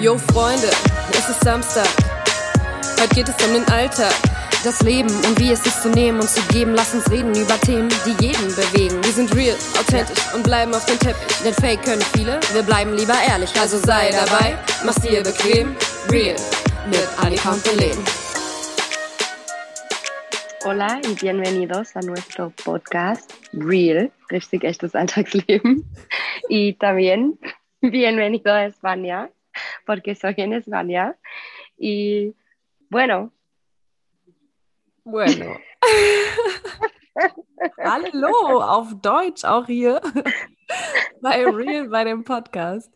Yo Freunde, es ist Samstag. Heute geht es um den Alltag. Das Leben und wie es ist zu nehmen und zu geben. Lass uns reden über Themen, die jeden bewegen. Wir sind real, authentisch und bleiben auf dem Teppich. Denn Fake können viele, wir bleiben lieber ehrlich. Also sei dabei, mach's dir bequem. Real mit und Belen. Hola y bienvenidos a nuestro podcast Real, richtig echtes Alltagsleben. Y también bienvenido a España, porque soy en España. Y bueno, Bueno. Hallo, auf Deutsch auch hier bei Real, bei dem Podcast.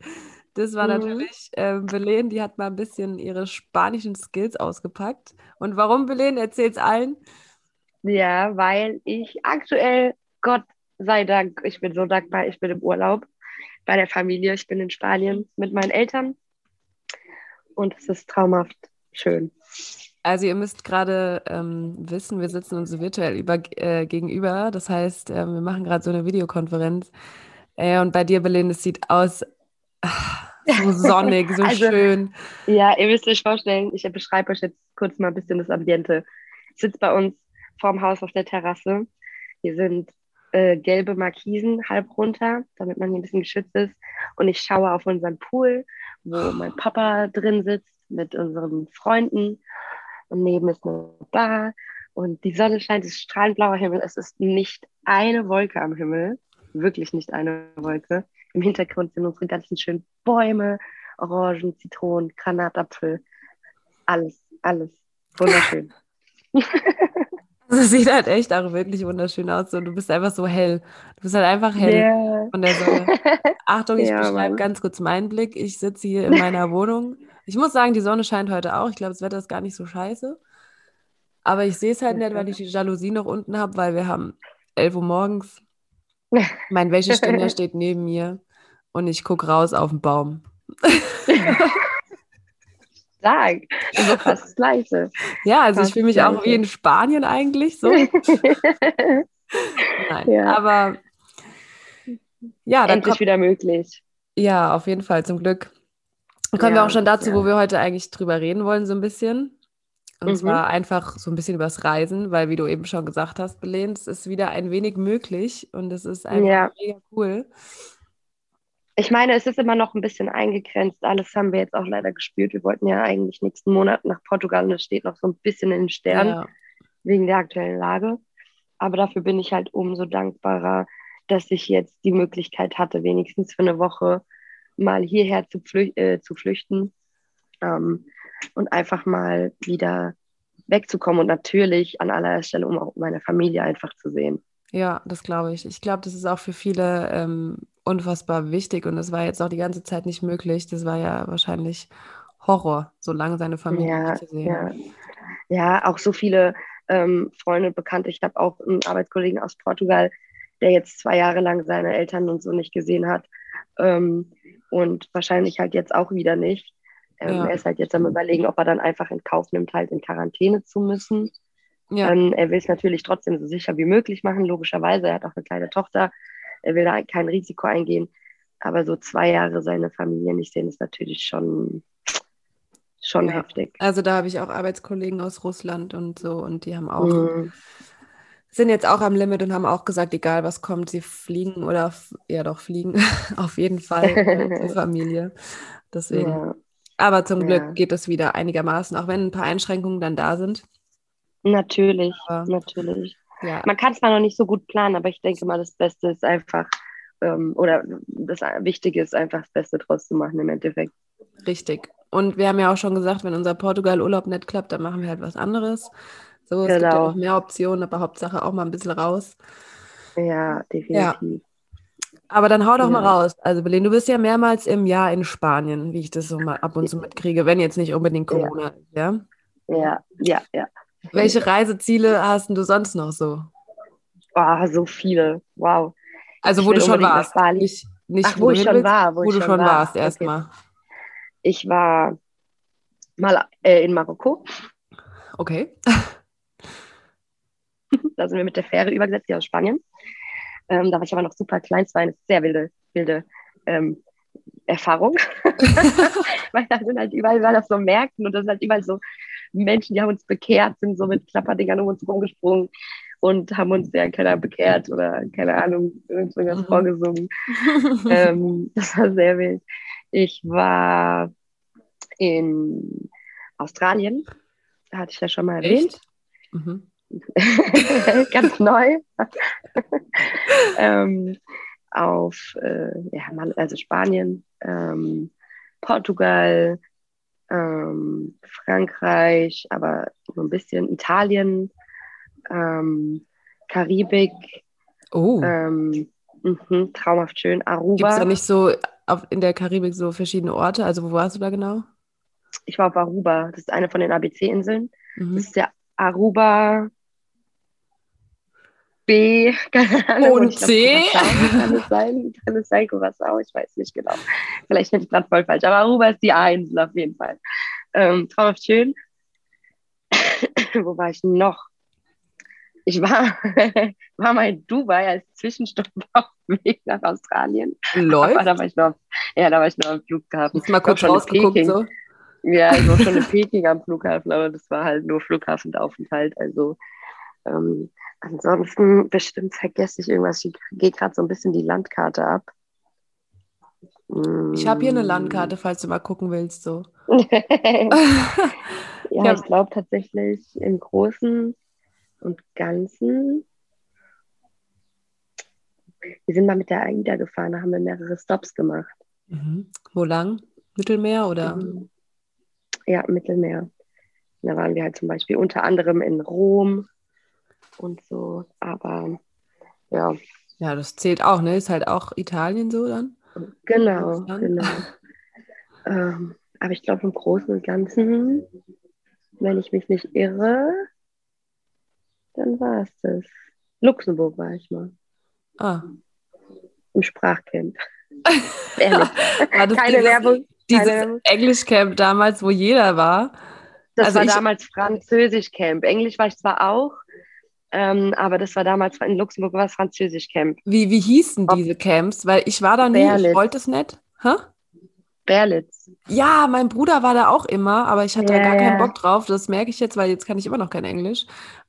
Das war Mhm. natürlich äh, Belen, die hat mal ein bisschen ihre spanischen Skills ausgepackt. Und warum Belen? Erzähl's allen. ja, weil ich aktuell, Gott sei Dank, ich bin so dankbar, ich bin im Urlaub bei der Familie, ich bin in Spanien mit meinen Eltern und es ist traumhaft schön. Also ihr müsst gerade ähm, wissen, wir sitzen uns virtuell über, äh, gegenüber. Das heißt, äh, wir machen gerade so eine Videokonferenz. Äh, und bei dir, Belen, es sieht aus ah, so sonnig, so Also- schön. Ja, ihr müsst euch vorstellen, ich beschreibe euch jetzt kurz mal ein bisschen das Ambiente. Ich sitze bei uns vorm Haus auf der Terrasse. Hier sind äh, gelbe Markisen halb runter, damit man hier ein bisschen geschützt ist. Und ich schaue auf unseren Pool, wo mein Papa drin sitzt mit unseren Freunden. Und neben ist eine Bar. Und die Sonne scheint, es ist strahlend blauer Himmel. Es ist nicht eine Wolke am Himmel. Wirklich nicht eine Wolke. Im Hintergrund sind unsere ganzen schönen Bäume, Orangen, Zitronen, Granatapfel. Alles, alles. Wunderschön. Das sieht halt echt auch wirklich wunderschön aus. Und du bist einfach so hell. Du bist halt einfach hell Ja. von der Sonne. Achtung, ich Ja, beschreibe ganz kurz meinen Blick. Ich sitze hier in meiner Wohnung. Ich muss sagen, die Sonne scheint heute auch. Ich glaube, das Wetter ist gar nicht so scheiße. Aber ich sehe es halt nicht, weil ich die Jalousie noch unten habe, weil wir haben 11 Uhr morgens. Mein Wäscheständer steht neben mir und ich gucke raus auf den Baum. Sag, so fast das Gleiche. Ja, also ich Fast fühle mich auch wie in Spanien eigentlich so. Nein, Ja. aber ja, dann Endlich kommt, wieder möglich. ja, auf jeden Fall, zum Glück. Dann kommen wir Ja, auch schon dazu, ja. wo wir heute eigentlich drüber reden wollen, so ein bisschen. Und Mhm. zwar einfach so ein bisschen übers Reisen, weil, wie du eben schon gesagt hast, Belen, es ist wieder ein wenig möglich und es ist einfach mega cool. Ich meine, es ist immer noch ein bisschen eingegrenzt. Alles haben wir jetzt auch leider gespürt. Wir wollten ja eigentlich nächsten Monat nach Portugal und es steht noch so ein bisschen in den Sternen Ja, wegen der aktuellen Lage. Aber dafür bin ich halt umso dankbarer, dass ich jetzt die Möglichkeit hatte, wenigstens für eine Woche mal hierher zu, flü äh, zu flüchten ähm, und einfach mal wieder wegzukommen und natürlich an allererster Stelle, um auch meine Familie einfach zu sehen. ja, das glaube ich. Ich glaube, das ist auch für viele ähm, unfassbar wichtig und das war jetzt auch die ganze Zeit nicht möglich. Das war ja wahrscheinlich Horror, so lange seine Familie Ja, nicht zu sehen. ja. ja, auch so viele ähm, Freunde und Bekannte. Ich habe auch einen Arbeitskollegen aus Portugal, der jetzt zwei Jahre lang seine Eltern und so nicht gesehen hat ähm, und wahrscheinlich halt jetzt auch wieder nicht. Ähm, Ja. Er ist halt jetzt am überlegen, ob er dann einfach in Kauf nimmt, halt in Quarantäne zu müssen. Ja, Ähm, er will es natürlich trotzdem so sicher wie möglich machen, logischerweise. Er hat auch eine kleine Tochter. Er will da kein Risiko eingehen. Aber so zwei Jahre seine Familie nicht sehen, ist natürlich schon, schon Ja. heftig. also da habe ich auch Arbeitskollegen aus Russland und so und die haben auch Mhm. sind jetzt auch am Limit und haben auch gesagt, egal was kommt, sie fliegen oder ja doch fliegen, auf jeden Fall zur Familie. Deswegen. Ja, Aber zum Glück Ja. geht es wieder einigermaßen, auch wenn ein paar Einschränkungen dann da sind. natürlich, Aber- natürlich. Ja, Man kann es zwar noch nicht so gut planen, aber ich denke mal, das Beste ist einfach, ähm, oder das Wichtige ist einfach das Beste draus zu machen im Endeffekt. richtig. Und wir haben ja auch schon gesagt, wenn unser Portugal-Urlaub nicht klappt, dann machen wir halt was anderes. So, es gibt ja Genau. noch mehr Optionen, aber Hauptsache auch mal ein bisschen raus. Ja, definitiv. Aber dann hau doch mal Ja. raus. Also, Belen, du bist ja mehrmals im Jahr in Spanien, wie ich das so mal ab und zu mitkriege, wenn jetzt nicht unbedingt Ja. Corona ist, ja? Ja, ja, ja. Welche Reiseziele hast du sonst noch so? Oh, so viele. Wow. Also, Ich wo du schon warst. Nicht, nicht Ach, wo ich du hin schon willst, war, wo Wo, ich du schon war. warst, Okay. erstmal. Ich war mal äh, in Marokko. Okay. Da sind wir mit der Fähre übergesetzt, hier aus Spanien. Ähm, da war ich aber noch super klein. Es war eine sehr wilde, wilde ähm, Erfahrung. weil da sind halt überall war das so Märkten und das sind halt überall so Menschen, die haben uns bekehrt, sind so mit Klapperdingern um uns rumgesprungen und haben uns ja keiner bekehrt oder keine Ahnung, irgendwas mhm. vorgesungen. ähm, das war sehr wild. Ich war in Australien, da hatte ich ja schon mal erwähnt. Mhm. Ganz neu. ähm, auf äh, ja, also Spanien, ähm, Portugal, ähm, Frankreich, aber so ein bisschen Italien, ähm, Karibik. Oh. Ähm, mh, traumhaft schön. Aruba. Gibt es da nicht so auf, in der Karibik so verschiedene Orte? Also wo warst du da genau? Ich war auf Aruba. Das ist eine von den ABC-Inseln. Mhm. Das ist der Aruba B, keine Ahnung. Und C? kann es sein? Kann es sein, Curacao? Ich weiß nicht genau. Vielleicht bin ich gerade voll falsch. Aber Aruba ist die A-Insel auf jeden Fall. Ähm, traumhaft schön. Wo war ich noch? Ich war, war mal in Dubai als Zwischenstopp auf dem Weg nach Australien. Läuft? Aber da war ich noch, ja, da war ich noch am Flughafen. Hast mal kurz rausgeguckt so? Ja, ich war schon in Peking am Flughafen, aber das war halt nur Flughafenaufenthalt. Also ähm, ansonsten bestimmt vergesse ich irgendwas. Ich gehe gerade so ein bisschen die Landkarte ab. Ich habe hier eine Landkarte, falls du mal gucken willst. So. ja, ja, ich glaube tatsächlich im Großen und Ganzen. Wir sind mal mit der AIDA gefahren, da haben wir mehrere Stops gemacht. Mhm. Wo lang? Mittelmeer oder? Ja, Mittelmeer. Da waren wir halt zum Beispiel unter anderem in Rom und so, aber ja. Ja, das zählt auch, ne? Ist halt auch Italien so dann? Genau, genau. ähm, aber ich glaube im Großen und Ganzen, wenn ich mich nicht irre, dann war es das. Luxemburg war ich mal. Ah. Im Sprachcamp. Ehrlich. Keine dieses, Werbung. Dieses Englischcamp damals, wo jeder war. Das also war damals Französischcamp. Englisch war ich zwar auch, ähm, aber das war damals in Luxemburg war es Französischcamp. Wie, wie hießen diese Camps? Weil ich war da nie, Berlitz. ich wollte es nicht. Hä? Berlitz. Ja, mein Bruder war da auch immer, aber ich hatte ja, da gar keinen Bock drauf. Das merke ich jetzt, weil jetzt kann ich immer noch kein Englisch.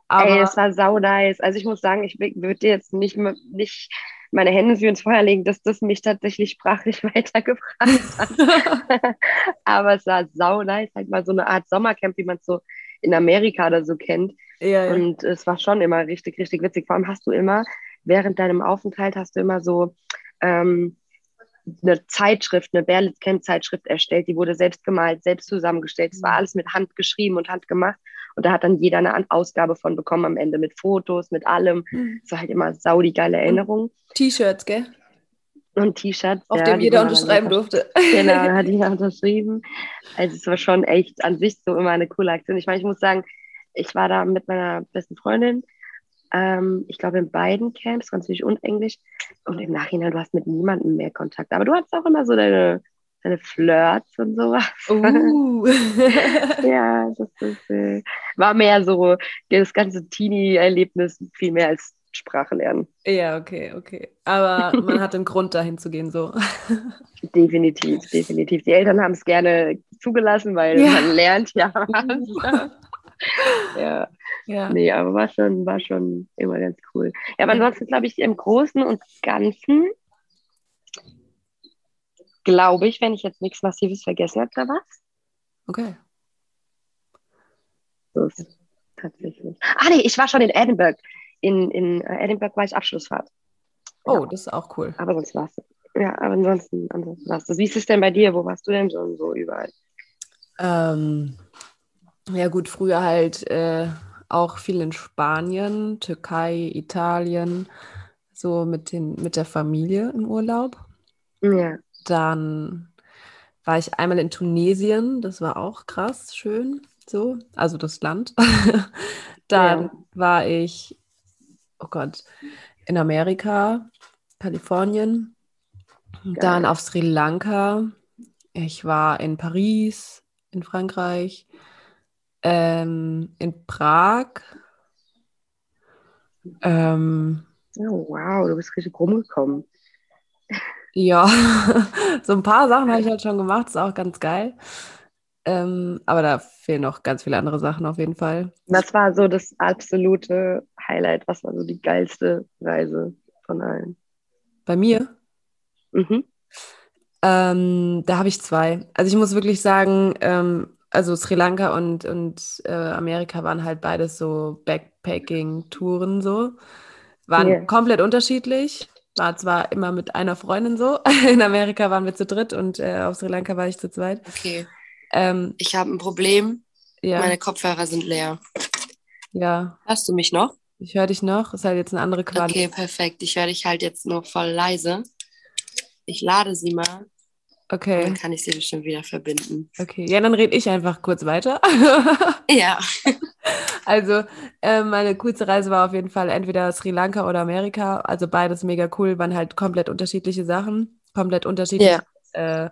Aber Ey, es war sau nice. Also ich muss sagen, ich würde dir jetzt nicht, nicht meine Hände für ins Feuer legen, dass das mich tatsächlich sprachlich weitergebracht hat. Aber es war sau nice, halt mal so eine Art Sommercamp, wie man es so in Amerika oder so kennt. Ja, ja. Und es war schon immer richtig, richtig witzig. Vor allem hast du immer, während deinem Aufenthalt hast du immer so ähm, eine Zeitschrift, eine Berlitz Camp Zeitschrift erstellt, die wurde selbst gemalt, selbst zusammengestellt. Es war mhm. alles mit Hand geschrieben und Hand gemacht. Und da hat dann jeder eine Ausgabe von bekommen am Ende mit Fotos, mit allem. Mhm. Es war halt immer sau die geile Erinnerung. T-Shirts, gell? Und T-Shirts. Auf ja, dem jeder unterschreiben durfte. Genau, hat jeder unterschrieben. Also es war schon echt an sich so immer eine coole Aktion. Ich meine, ich muss sagen, ich war da mit meiner besten Freundin. Ähm, ich glaube in beiden Camps, Französisch und Englisch. Und im Nachhinein, du hast mit niemandem mehr Kontakt. Aber du hattest auch immer so deine seine Flirts und sowas. Uh. ja, das ist, äh, war mehr so das ganze Teenie-Erlebnis viel mehr als Sprache lernen. Ja, okay, okay. Aber man hat einen Grund, dahin zu gehen, so. definitiv, definitiv. Die Eltern haben es gerne zugelassen, weil ja. man lernt ja was. ja. ja. Nee, aber war schon, war schon immer ganz cool. Ja, aber ansonsten glaube ich, im Großen und Ganzen glaube ich, wenn ich jetzt nichts Massives vergessen habe, da was. Okay. So ist tatsächlich. Ah, nee, ich war schon in Edinburgh. In, in äh, Edinburgh war ich Abschlussfahrt. Oh, ja. das ist auch cool. Aber sonst war es. Ja, aber ansonsten, ansonsten es Wie ist es denn bei dir? Wo warst du denn so, so überall? Ähm, ja, gut, früher halt äh, auch viel in Spanien, Türkei, Italien, so mit, den, mit der Familie im Urlaub. Ja. Dann war ich einmal in Tunesien, das war auch krass, schön, so, also das Land. Dann ja. war ich, oh Gott, in Amerika, Kalifornien, Geil. dann auf Sri Lanka. Ich war in Paris, in Frankreich, ähm, in Prag. Ähm, oh, wow, du bist richtig rumgekommen. Ja, so ein paar Sachen habe ich halt schon gemacht, ist auch ganz geil. Ähm, aber da fehlen noch ganz viele andere Sachen auf jeden Fall. Was war so das absolute Highlight? Was war so die geilste Reise von allen? Bei mir? Mhm. Ähm, da habe ich zwei. Also ich muss wirklich sagen, ähm, also Sri Lanka und, und äh, Amerika waren halt beides so Backpacking-Touren so. Waren Yeah. komplett unterschiedlich. War zwar immer mit einer Freundin so. In Amerika waren wir zu dritt und äh, auf Sri Lanka war ich zu zweit. Okay, Ähm, ich habe ein Problem. ja, Meine Kopfhörer sind leer. ja, Hörst du mich noch? ich höre dich noch. Ist halt jetzt eine andere Qualität. Okay, perfekt. Ich höre dich halt jetzt nur voll leise. Ich lade sie mal und Okay, dann kann ich sie bestimmt wieder verbinden. okay. Ja, dann rede ich einfach kurz weiter. Ja. Also, äh, meine coolste Reise war auf jeden Fall entweder Sri Lanka oder Amerika. Also beides mega cool, waren halt komplett unterschiedliche Sachen, komplett unterschiedliche äh,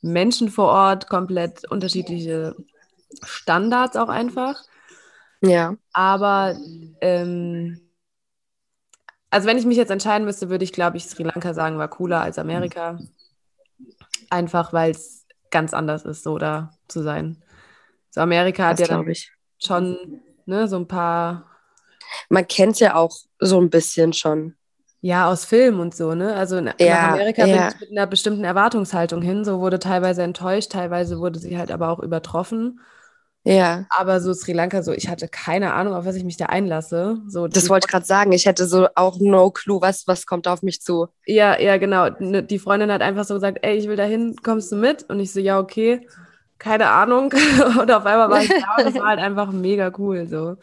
Menschen vor Ort, komplett unterschiedliche Standards auch einfach. Ja. Aber ähm, also wenn ich mich jetzt entscheiden müsste, würde ich, glaube ich, Sri Lanka sagen, war cooler als Amerika. Einfach weil es ganz anders ist, so da zu sein. So Amerika hat Das ja dann ich. schon ne, so ein paar, Man kennt ja auch so ein bisschen schon. ja, aus Film und so, ne? Also in, Ja, nach Amerika ja. bin ich mit einer bestimmten Erwartungshaltung hin. So wurde teilweise enttäuscht, teilweise wurde sie halt aber auch übertroffen. Ja. Aber so Sri Lanka, so ich hatte keine Ahnung, auf was ich mich da einlasse. So, Das wollte ich gerade sagen. Ich hätte so auch no clue, was, was kommt auf mich zu. Ja, ja, genau. Ne, Die Freundin hat einfach so gesagt, ey, ich will dahin, kommst du mit? Und ich so, ja, okay, keine Ahnung. Und auf einmal war ich da und das war halt einfach mega cool. So.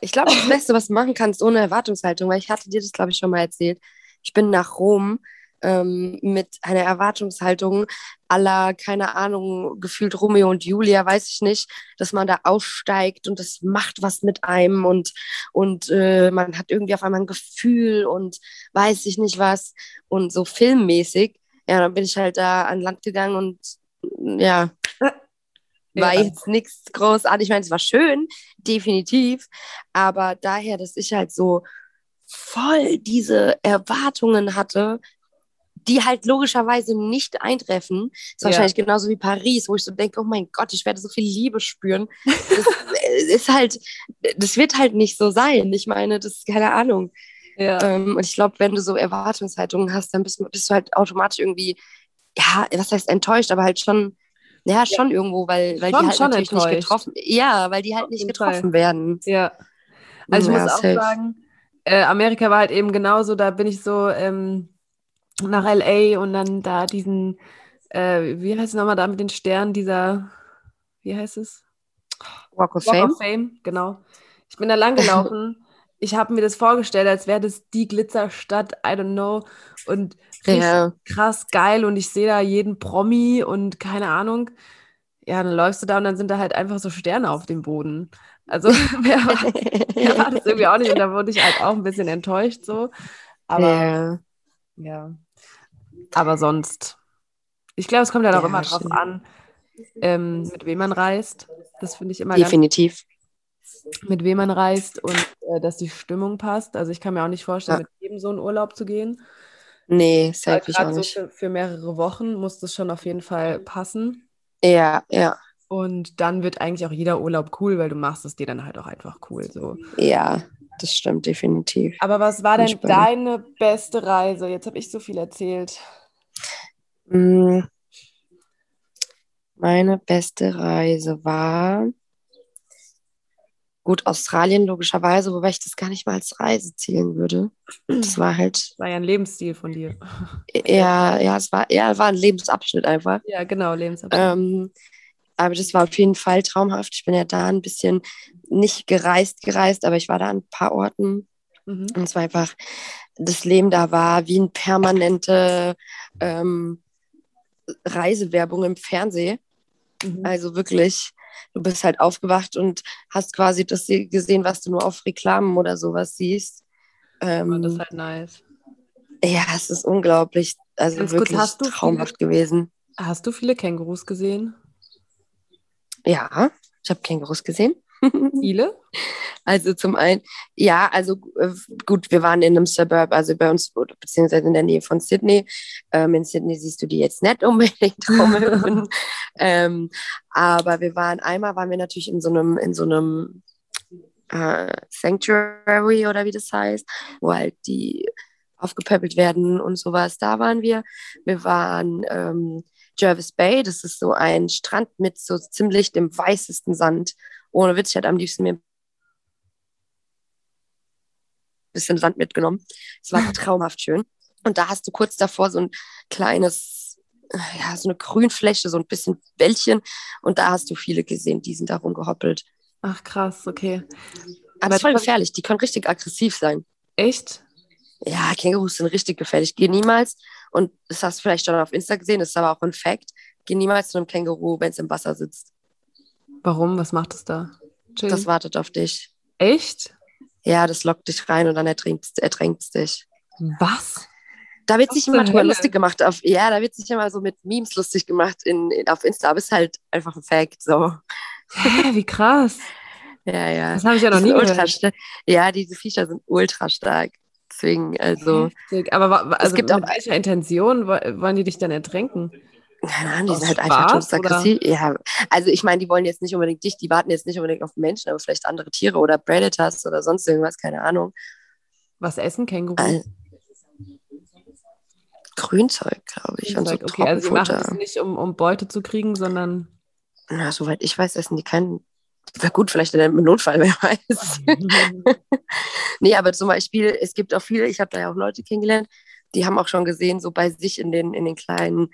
Ich glaube, das Beste, was du machen kannst ohne Erwartungshaltung, weil ich hatte dir das, glaube ich, schon mal erzählt. Ich bin nach Rom ähm, mit einer Erwartungshaltung aller, keine Ahnung, gefühlt Romeo und Julia, weiß ich nicht, dass man da aussteigt und das macht was mit einem und, und äh, man hat irgendwie auf einmal ein Gefühl und weiß ich nicht was und so filmmäßig. Ja, dann bin ich halt da an Land gegangen und ja, war Ja. jetzt nichts großartig. Ich meine, es war schön, definitiv. Aber daher, dass ich halt so voll diese Erwartungen hatte, die halt logischerweise nicht eintreffen. ist Ja. wahrscheinlich genauso wie Paris, wo ich so denke, oh mein Gott, ich werde so viel Liebe spüren. Das ist halt, das wird halt nicht so sein. Ich meine, das ist keine Ahnung. Ja. Ähm, und ich glaube, wenn du so Erwartungshaltungen hast, dann bist, du- bist du halt automatisch irgendwie, ja, was heißt enttäuscht, aber halt schon, ja, schon irgendwo, weil, weil Schon- die halt natürlich nicht enttäuscht. getroffen, ja, weil die halt Auf nicht getroffen Fall. werden. Ja. Also ich Ja, muss auch safe. sagen, äh, Amerika war halt eben genauso, da bin ich so ähm, nach LA und dann da diesen, äh, wie heißt es nochmal da mit den Sternen, dieser, wie heißt es? Walk of Walk Fame. of Fame, genau. Ich bin da lang gelaufen. ich habe mir das vorgestellt, als wäre das die Glitzerstadt, I don't know. Und richtig Ja. krass geil und ich sehe da jeden Promi und keine Ahnung. Ja, dann läufst du da und dann sind da halt einfach so Sterne auf dem Boden. Also wer war, wer war das irgendwie auch nicht und da wurde ich halt auch ein bisschen enttäuscht so. Aber ja. ja. Aber sonst, ich glaube, es kommt halt auch Ja, immer drauf stimmt. an, ähm, mit wem man reist. Das finde ich immer ganz Definitiv. mit wem man reist und äh, dass die Stimmung passt. Also ich kann mir auch nicht vorstellen, Ja. mit jedem so einen Urlaub zu gehen. Nee, safe ich auch so nicht. für, für mehrere Wochen muss das schon auf jeden Fall passen. Ja, ja, Und dann wird eigentlich auch jeder Urlaub cool, weil du machst es dir dann halt auch einfach cool. So. ja, das stimmt definitiv. Aber was war denn deine beste Reise? Jetzt habe ich so viel erzählt. Mm. Meine beste Reise war gut Australien logischerweise, wobei ich das gar nicht mal als Reise zählen würde. Das war halt war ja ein Lebensstil von dir. ja, ja, es war ja, war ein Lebensabschnitt einfach. Ja, genau, Lebensabschnitt. Ähm, aber das war auf jeden Fall traumhaft. Ich bin ja da ein bisschen nicht gereist, gereist, aber ich war da an ein paar Orten Mhm. und es war einfach, das Leben da war wie eine permanente ähm, Reisewerbung im Fernsehen. Mhm. Also wirklich, du bist halt aufgewacht und hast quasi das gesehen, was du nur auf Reklamen oder sowas siehst. Ähm, Aber das ist halt nice. ja, es ist unglaublich. Also Ganz wirklich hast du viele- traumhaft gewesen. Hast du viele Kängurus gesehen? Ja, ich habe Kängurus gesehen. Viele? Also zum einen, ja, also äh, gut, wir waren in einem Suburb, also bei uns, beziehungsweise in der Nähe von Sydney. Ähm, in Sydney siehst du die jetzt nicht unbedingt rumhüpfen. ähm, aber wir waren, einmal waren wir natürlich in so einem, in so einem äh, Sanctuary oder wie das heißt, wo halt die aufgepöppelt werden und sowas. Da waren wir. Wir waren ähm, Jervis Bay, das ist so ein Strand mit so ziemlich dem weißesten Sand. Ohne Witz, ich hätte am liebsten mir ein bisschen Sand mitgenommen. Es war traumhaft schön. Und da hast du kurz davor so ein kleines, ja, so eine Grünfläche, so ein bisschen Wäldchen. Und da hast du viele gesehen, die sind da rumgehoppelt. Ach krass, okay. Aber es ist voll gefährlich, die können richtig aggressiv sein. Echt? Ja, Kängurus sind richtig gefährlich. Geh niemals, und das hast du vielleicht schon auf Insta gesehen, das ist aber auch ein Fact, geh niemals zu einem Känguru, wenn es im Wasser sitzt. Warum? Was macht es da? Chill. Das wartet auf dich. Echt? Ja, das lockt dich rein und dann ertränkt es dich. Was? Da wird Was sich immer drüber lustig gemacht. Auf, ja, da wird sich immer so mit Memes lustig gemacht in, in, auf Insta, aber es ist halt einfach ein Fact. So. Hä, wie krass. ja, ja. Das habe ich ja noch nie gehört. Ja, diese Viecher sind ultra stark. Deswegen, also. Heftig. Aber also es gibt auch, welcher Intention wollen die dich dann ertränken? Keine Ahnung, die sind halt einfach aggressiv. Ja, also ich meine, die wollen jetzt nicht unbedingt dich, die warten jetzt nicht unbedingt auf Menschen, aber vielleicht andere Tiere oder Predators oder sonst irgendwas, keine Ahnung. Was essen Kängurus? Also, Grünzeug, glaube ich. Grünzeug, und so okay, also sie machen es nicht, um, um Beute zu kriegen, sondern. Na, soweit ich weiß, essen die keinen Wäre gut, vielleicht in einem Notfall, wer weiß. nee, aber zum Beispiel, es gibt auch viele, ich habe da ja auch Leute kennengelernt, die haben auch schon gesehen, so bei sich in den, in den kleinen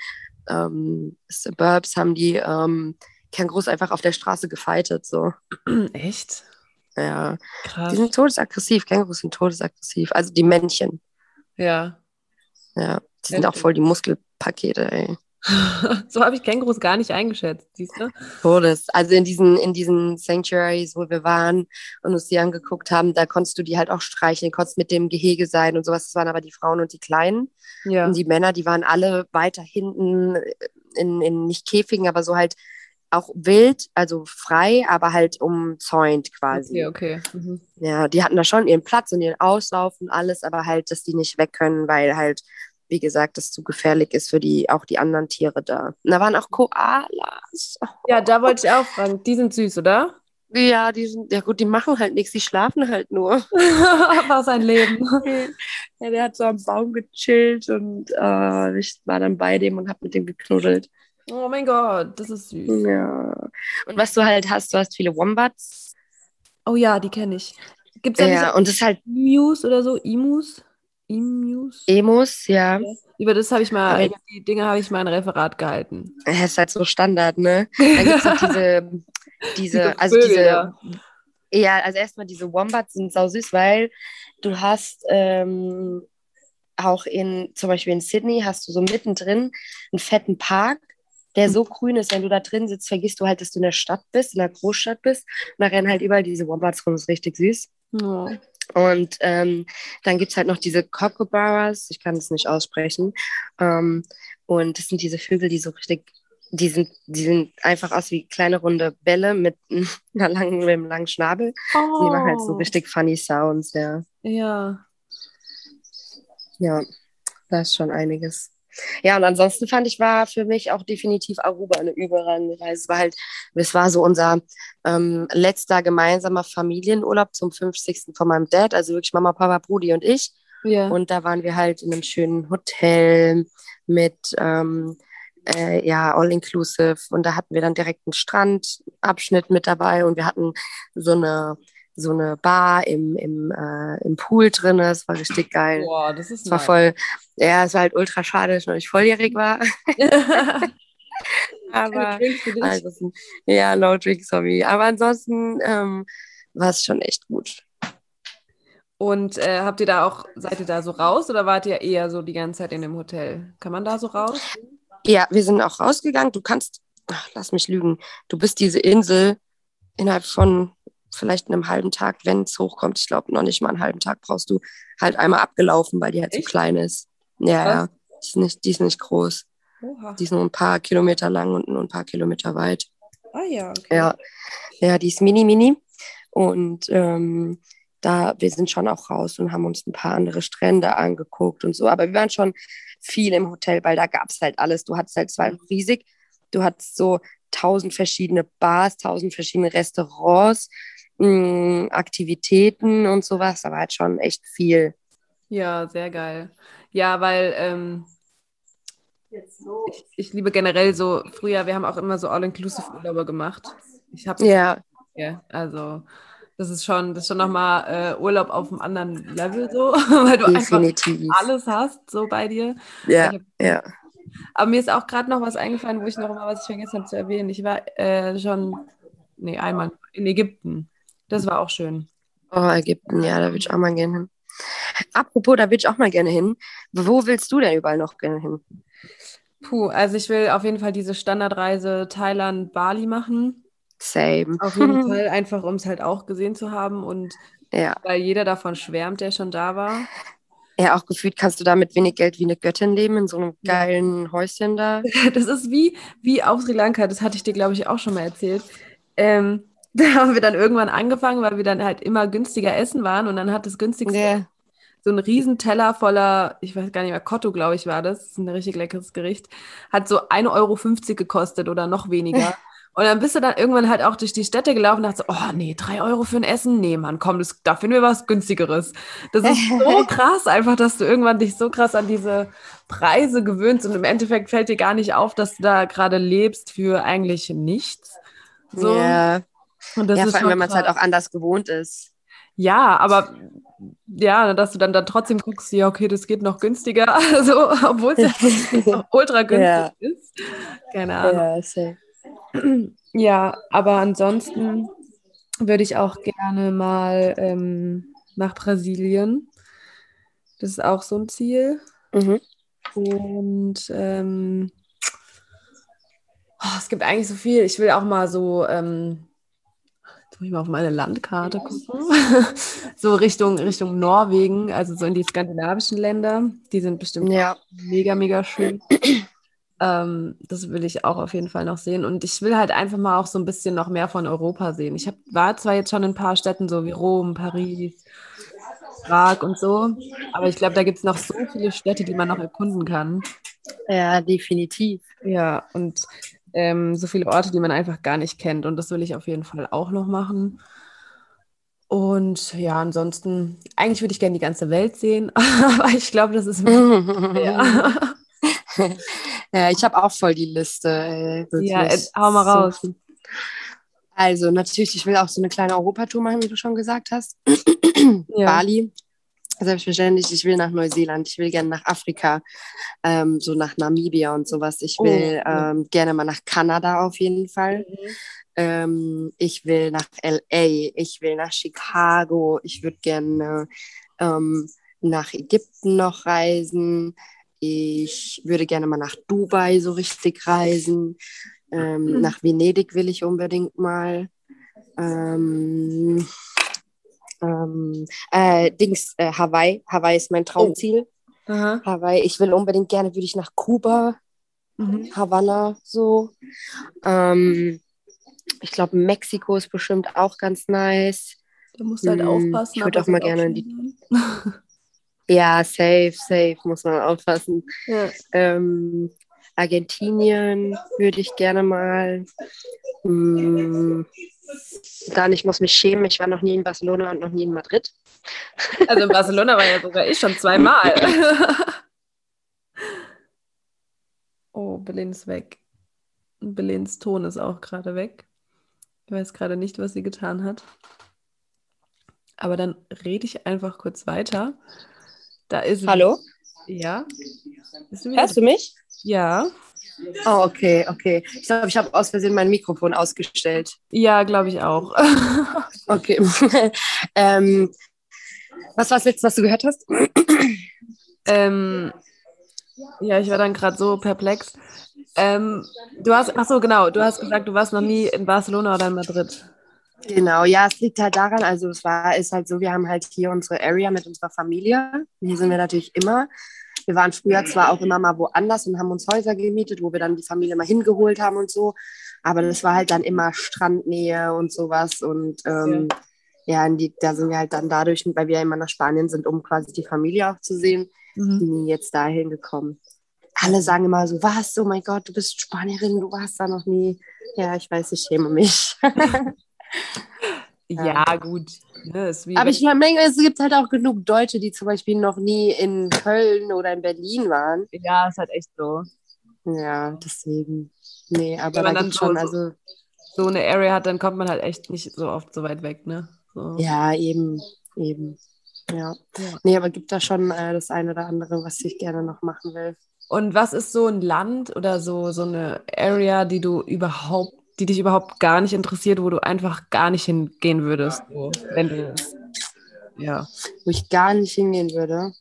ähm, Suburbs haben die ähm, Kängurus einfach auf der Straße gefeitet. So. Echt? Ja. Krass. Die sind todesaggressiv. Kängurus sind todesaggressiv. Also die Männchen. Ja. Ja. Die sind auch voll die Muskelpakete, ey. so habe ich Kängurus gar nicht eingeschätzt, siehst du? Todes. Also in diesen, in diesen Sanctuaries, wo wir waren und uns die angeguckt haben, da konntest du die halt auch streicheln, konntest mit dem Gehege sein und sowas. Das waren aber die Frauen und die Kleinen. Ja. Und die Männer, die waren alle weiter hinten in, in nicht Käfigen, aber so halt auch wild, also frei, aber halt umzäunt quasi. Okay, okay. Mhm. Ja, die hatten da schon ihren Platz und ihren Auslauf und alles, aber halt, dass die nicht weg können, weil halt wie gesagt, das zu gefährlich ist für die, auch die anderen Tiere da. Und da waren auch Koalas. Ja, da wollte ich auch fragen. Die sind süß, oder? Ja, die sind, ja gut, die machen halt nichts, die schlafen halt nur. war sein Leben. ja, der hat so am Baum gechillt und äh, ich war dann bei dem und hab mit dem geknuddelt. Oh mein Gott, das ist süß. Ja. Und was du halt hast, du hast viele Wombats. Oh ja, die kenne ich. Gibt es ja, ja und das halt Emus oder so, Emus? Emus? Emus, ja. Über das habe ich mal, über die Dinge habe ich mal ein Referat gehalten. Das ist halt so Standard, ne? Dann gibt es auch diese, diese, also Vögel, diese, ja. ja, also erstmal diese Wombats sind sau süß, weil du hast ähm, auch in, zum Beispiel in Sydney, hast du so mittendrin einen fetten Park, der so grün ist, wenn du da drin sitzt, vergisst du halt, dass du in der Stadt bist, in der Großstadt bist. Und da rennen halt überall diese Wombats rum, das ist richtig süß. Oh. Und ähm, dann gibt es halt noch diese Kookaburras, ich kann es nicht aussprechen. Ähm, und das sind diese Vögel, die so richtig, die sind, die sind einfach aus wie kleine runde Bälle mit, einer langen, mit einem langen Schnabel. Oh. Die machen halt so oh. richtig funny Sounds, ja. Ja. Ja, da ist schon einiges. Ja, und ansonsten fand ich, war für mich auch definitiv Aruba eine überragende Reise. Es war halt, es war so unser ähm, letzter gemeinsamer Familienurlaub zum 50. von meinem Dad, also wirklich Mama, Papa, Brudi und ich. Ja. Und da waren wir halt in einem schönen Hotel mit, ähm, äh, ja, all-inclusive. Und da hatten wir dann direkt einen Strandabschnitt mit dabei und wir hatten so eine so eine Bar im, im, äh, im Pool drin. Das war richtig geil. Boah, das ist Es war voll, ja, es war halt ultra schade, dass ich noch nicht volljährig war. Aber also, ja, no drinks sorry. Aber ansonsten ähm, war es schon echt gut. Und äh, habt ihr da auch, seid ihr da so raus oder wart ihr eher so die ganze Zeit in dem Hotel? Kann man da so raus? Ja, wir sind auch rausgegangen. Du kannst, ach, lass mich lügen, du bist diese Insel innerhalb von vielleicht einem halben Tag, wenn es hochkommt. Ich glaube, noch nicht mal einen halben Tag brauchst du halt einmal abgelaufen, weil die halt Echt? so klein ist. Ja, ja. Die ist nicht, die ist nicht groß. Oha. Die ist nur ein paar Kilometer lang und nur ein paar Kilometer weit. Ah ja, okay. Ja, ja die ist mini, mini. Und ähm, da, wir sind schon auch raus und haben uns ein paar andere Strände angeguckt und so. Aber wir waren schon viel im Hotel, weil da gab es halt alles. Du hattest halt zwei riesig. Du hattest so tausend verschiedene Bars, tausend verschiedene Restaurants, mh, Aktivitäten und sowas. War halt schon echt viel. Ja, sehr geil. Ja, weil ähm, ich, ich, liebe generell so, früher, wir haben auch immer so All-Inclusive-Urlaube gemacht. Ich habe ja. ja. Also das ist schon, das ist schon nochmal äh, Urlaub auf einem anderen Level so, weil du Definitiv. einfach alles hast so bei dir. Ja, ja. Aber mir ist auch gerade noch was eingefallen, wo ich noch mal was ich vergessen habe zu erwähnen. Ich war äh, schon, nee, einmal in Ägypten. Das war auch schön. Oh, Ägypten, ja, da würde ich auch mal gerne hin. Apropos, da würde ich auch mal gerne hin. Wo willst du denn überall noch gerne hin? Puh, also ich will auf jeden Fall diese Standardreise Thailand, Bali machen. Same. Auf jeden Fall, einfach um es halt auch gesehen zu haben und ja. weil jeder davon schwärmt, der schon da war. Ja, auch gefühlt kannst du da mit wenig Geld wie eine Göttin leben, in so einem geilen Häuschen da. Das ist wie, wie auf Sri Lanka, das hatte ich dir, glaube ich, auch schon mal erzählt. Ähm, da haben wir dann irgendwann angefangen, weil wir dann halt immer günstiger essen waren und dann hat das günstigste yeah. so ein Riesenteller voller, ich weiß gar nicht mehr, Kotto, glaube ich, war das. Das ist ein richtig leckeres Gericht. Hat so 1,50 Euro gekostet oder noch weniger. Und dann bist du dann irgendwann halt auch durch die Städte gelaufen und dachte so, oh nee, drei Euro für ein Essen? Nee, Mann, komm, das, da finden wir was günstigeres. Das ist so krass einfach, dass du irgendwann dich so krass an diese Preise gewöhnst und im Endeffekt fällt dir gar nicht auf, dass du da gerade lebst für eigentlich nichts. So. Ja. Und das ja, ist vor allem, wenn man es halt auch anders gewohnt ist. Ja, aber ja, dass du dann, dann trotzdem guckst, ja, okay, das geht noch günstiger, also, obwohl es ja ultra günstig ja. ist. Keine Ahnung. Ja. Ja, aber ansonsten würde ich auch gerne mal ähm, nach Brasilien. Das ist auch so ein Ziel. Mhm. Und ähm, oh, es gibt eigentlich so viel. Ich will auch mal so, ähm, muss ich mal auf meine Landkarte gucken, so Richtung, Richtung Norwegen, also so in die skandinavischen Länder. Die sind bestimmt ja. mega, mega schön. Ähm, das will ich auch auf jeden Fall noch sehen. Und ich will halt einfach mal auch so ein bisschen noch mehr von Europa sehen. Ich hab, war zwar jetzt schon in ein paar Städten, so wie Rom, Paris, Prag und so, aber ich glaube, da gibt es noch so viele Städte, die man noch erkunden kann. Ja, definitiv. Ja, und ähm, so viele Orte, die man einfach gar nicht kennt. Und das will ich auf jeden Fall auch noch machen. Und ja, ansonsten, eigentlich würde ich gerne die ganze Welt sehen, aber ich glaube, das ist. ja. ja, ich habe auch voll die Liste. Ey, ja, hau mal raus. So also natürlich, ich will auch so eine kleine Europatour machen, wie du schon gesagt hast. ja. Bali, selbstverständlich. Ich will nach Neuseeland, ich will gerne nach Afrika, ähm, so nach Namibia und sowas. Ich will oh, ähm, gerne mal nach Kanada auf jeden Fall. Mhm. Ähm, ich will nach LA, ich will nach Chicago, ich würde gerne ähm, nach Ägypten noch reisen. Ich würde gerne mal nach Dubai so richtig reisen. Ähm, mhm. Nach Venedig will ich unbedingt mal. Ähm, ähm, äh, Dings, äh, Hawaii. Hawaii ist mein Traumziel. Oh. Hawaii. Ich will unbedingt gerne, würde ich nach Kuba, mhm. Havanna so. Ähm, ich glaube, Mexiko ist bestimmt auch ganz nice. Da musst du halt hm, aufpassen. Ich würde auch mal gerne in die. Ja, safe, safe, muss man aufpassen. Ja. Ähm, Argentinien würde ich gerne mal. Hm, dann, ich muss mich schämen, ich war noch nie in Barcelona und noch nie in Madrid. Also in Barcelona war ja sogar ich schon zweimal. oh, Belen ist weg. Belens Ton ist auch gerade weg. Ich weiß gerade nicht, was sie getan hat. Aber dann rede ich einfach kurz weiter. Da ist Hallo? Ja. Du Hörst du mich? Ja. Oh, okay, okay. Ich glaube, ich habe aus Versehen mein Mikrofon ausgestellt. Ja, glaube ich auch. okay. ähm, was war das letzte, was du gehört hast? ähm, ja, ich war dann gerade so perplex. Ähm, du hast, ach so, genau, du hast gesagt, du warst noch nie in Barcelona oder in Madrid. Genau, ja, es liegt halt daran, also es war, ist halt so, wir haben halt hier unsere Area mit unserer Familie. Hier sind wir natürlich immer. Wir waren früher zwar auch immer mal woanders und haben uns Häuser gemietet, wo wir dann die Familie mal hingeholt haben und so. Aber das war halt dann immer Strandnähe und sowas. Und ähm, ja, in die, da sind wir halt dann dadurch, weil wir ja immer nach Spanien sind, um quasi die Familie auch zu sehen, Mhm. nie jetzt dahin gekommen. Alle sagen immer so, was, oh mein Gott, du bist Spanierin, du warst da noch nie. Ja, ich weiß, ich schäme mich. Ja, gut. Ne, Aber ich meine, es gibt halt auch genug Deutsche, die zum Beispiel noch nie in Köln oder in Berlin waren. ja, ist halt echt so. Ja, deswegen. Nee, aber Wenn man da dann gibt so- schon, also, So eine Area hat, dann kommt man halt echt nicht so oft so weit weg, ne? So. ja, eben, eben. Ja. Ja. Nee, aber gibt da schon äh, das eine oder andere, was ich gerne noch machen will. Und was ist so ein Land oder so, so eine Area, die du überhaupt, die dich überhaupt gar nicht interessiert, wo du einfach gar nicht hingehen würdest, so, wenn du ja. wo ich gar nicht hingehen würde.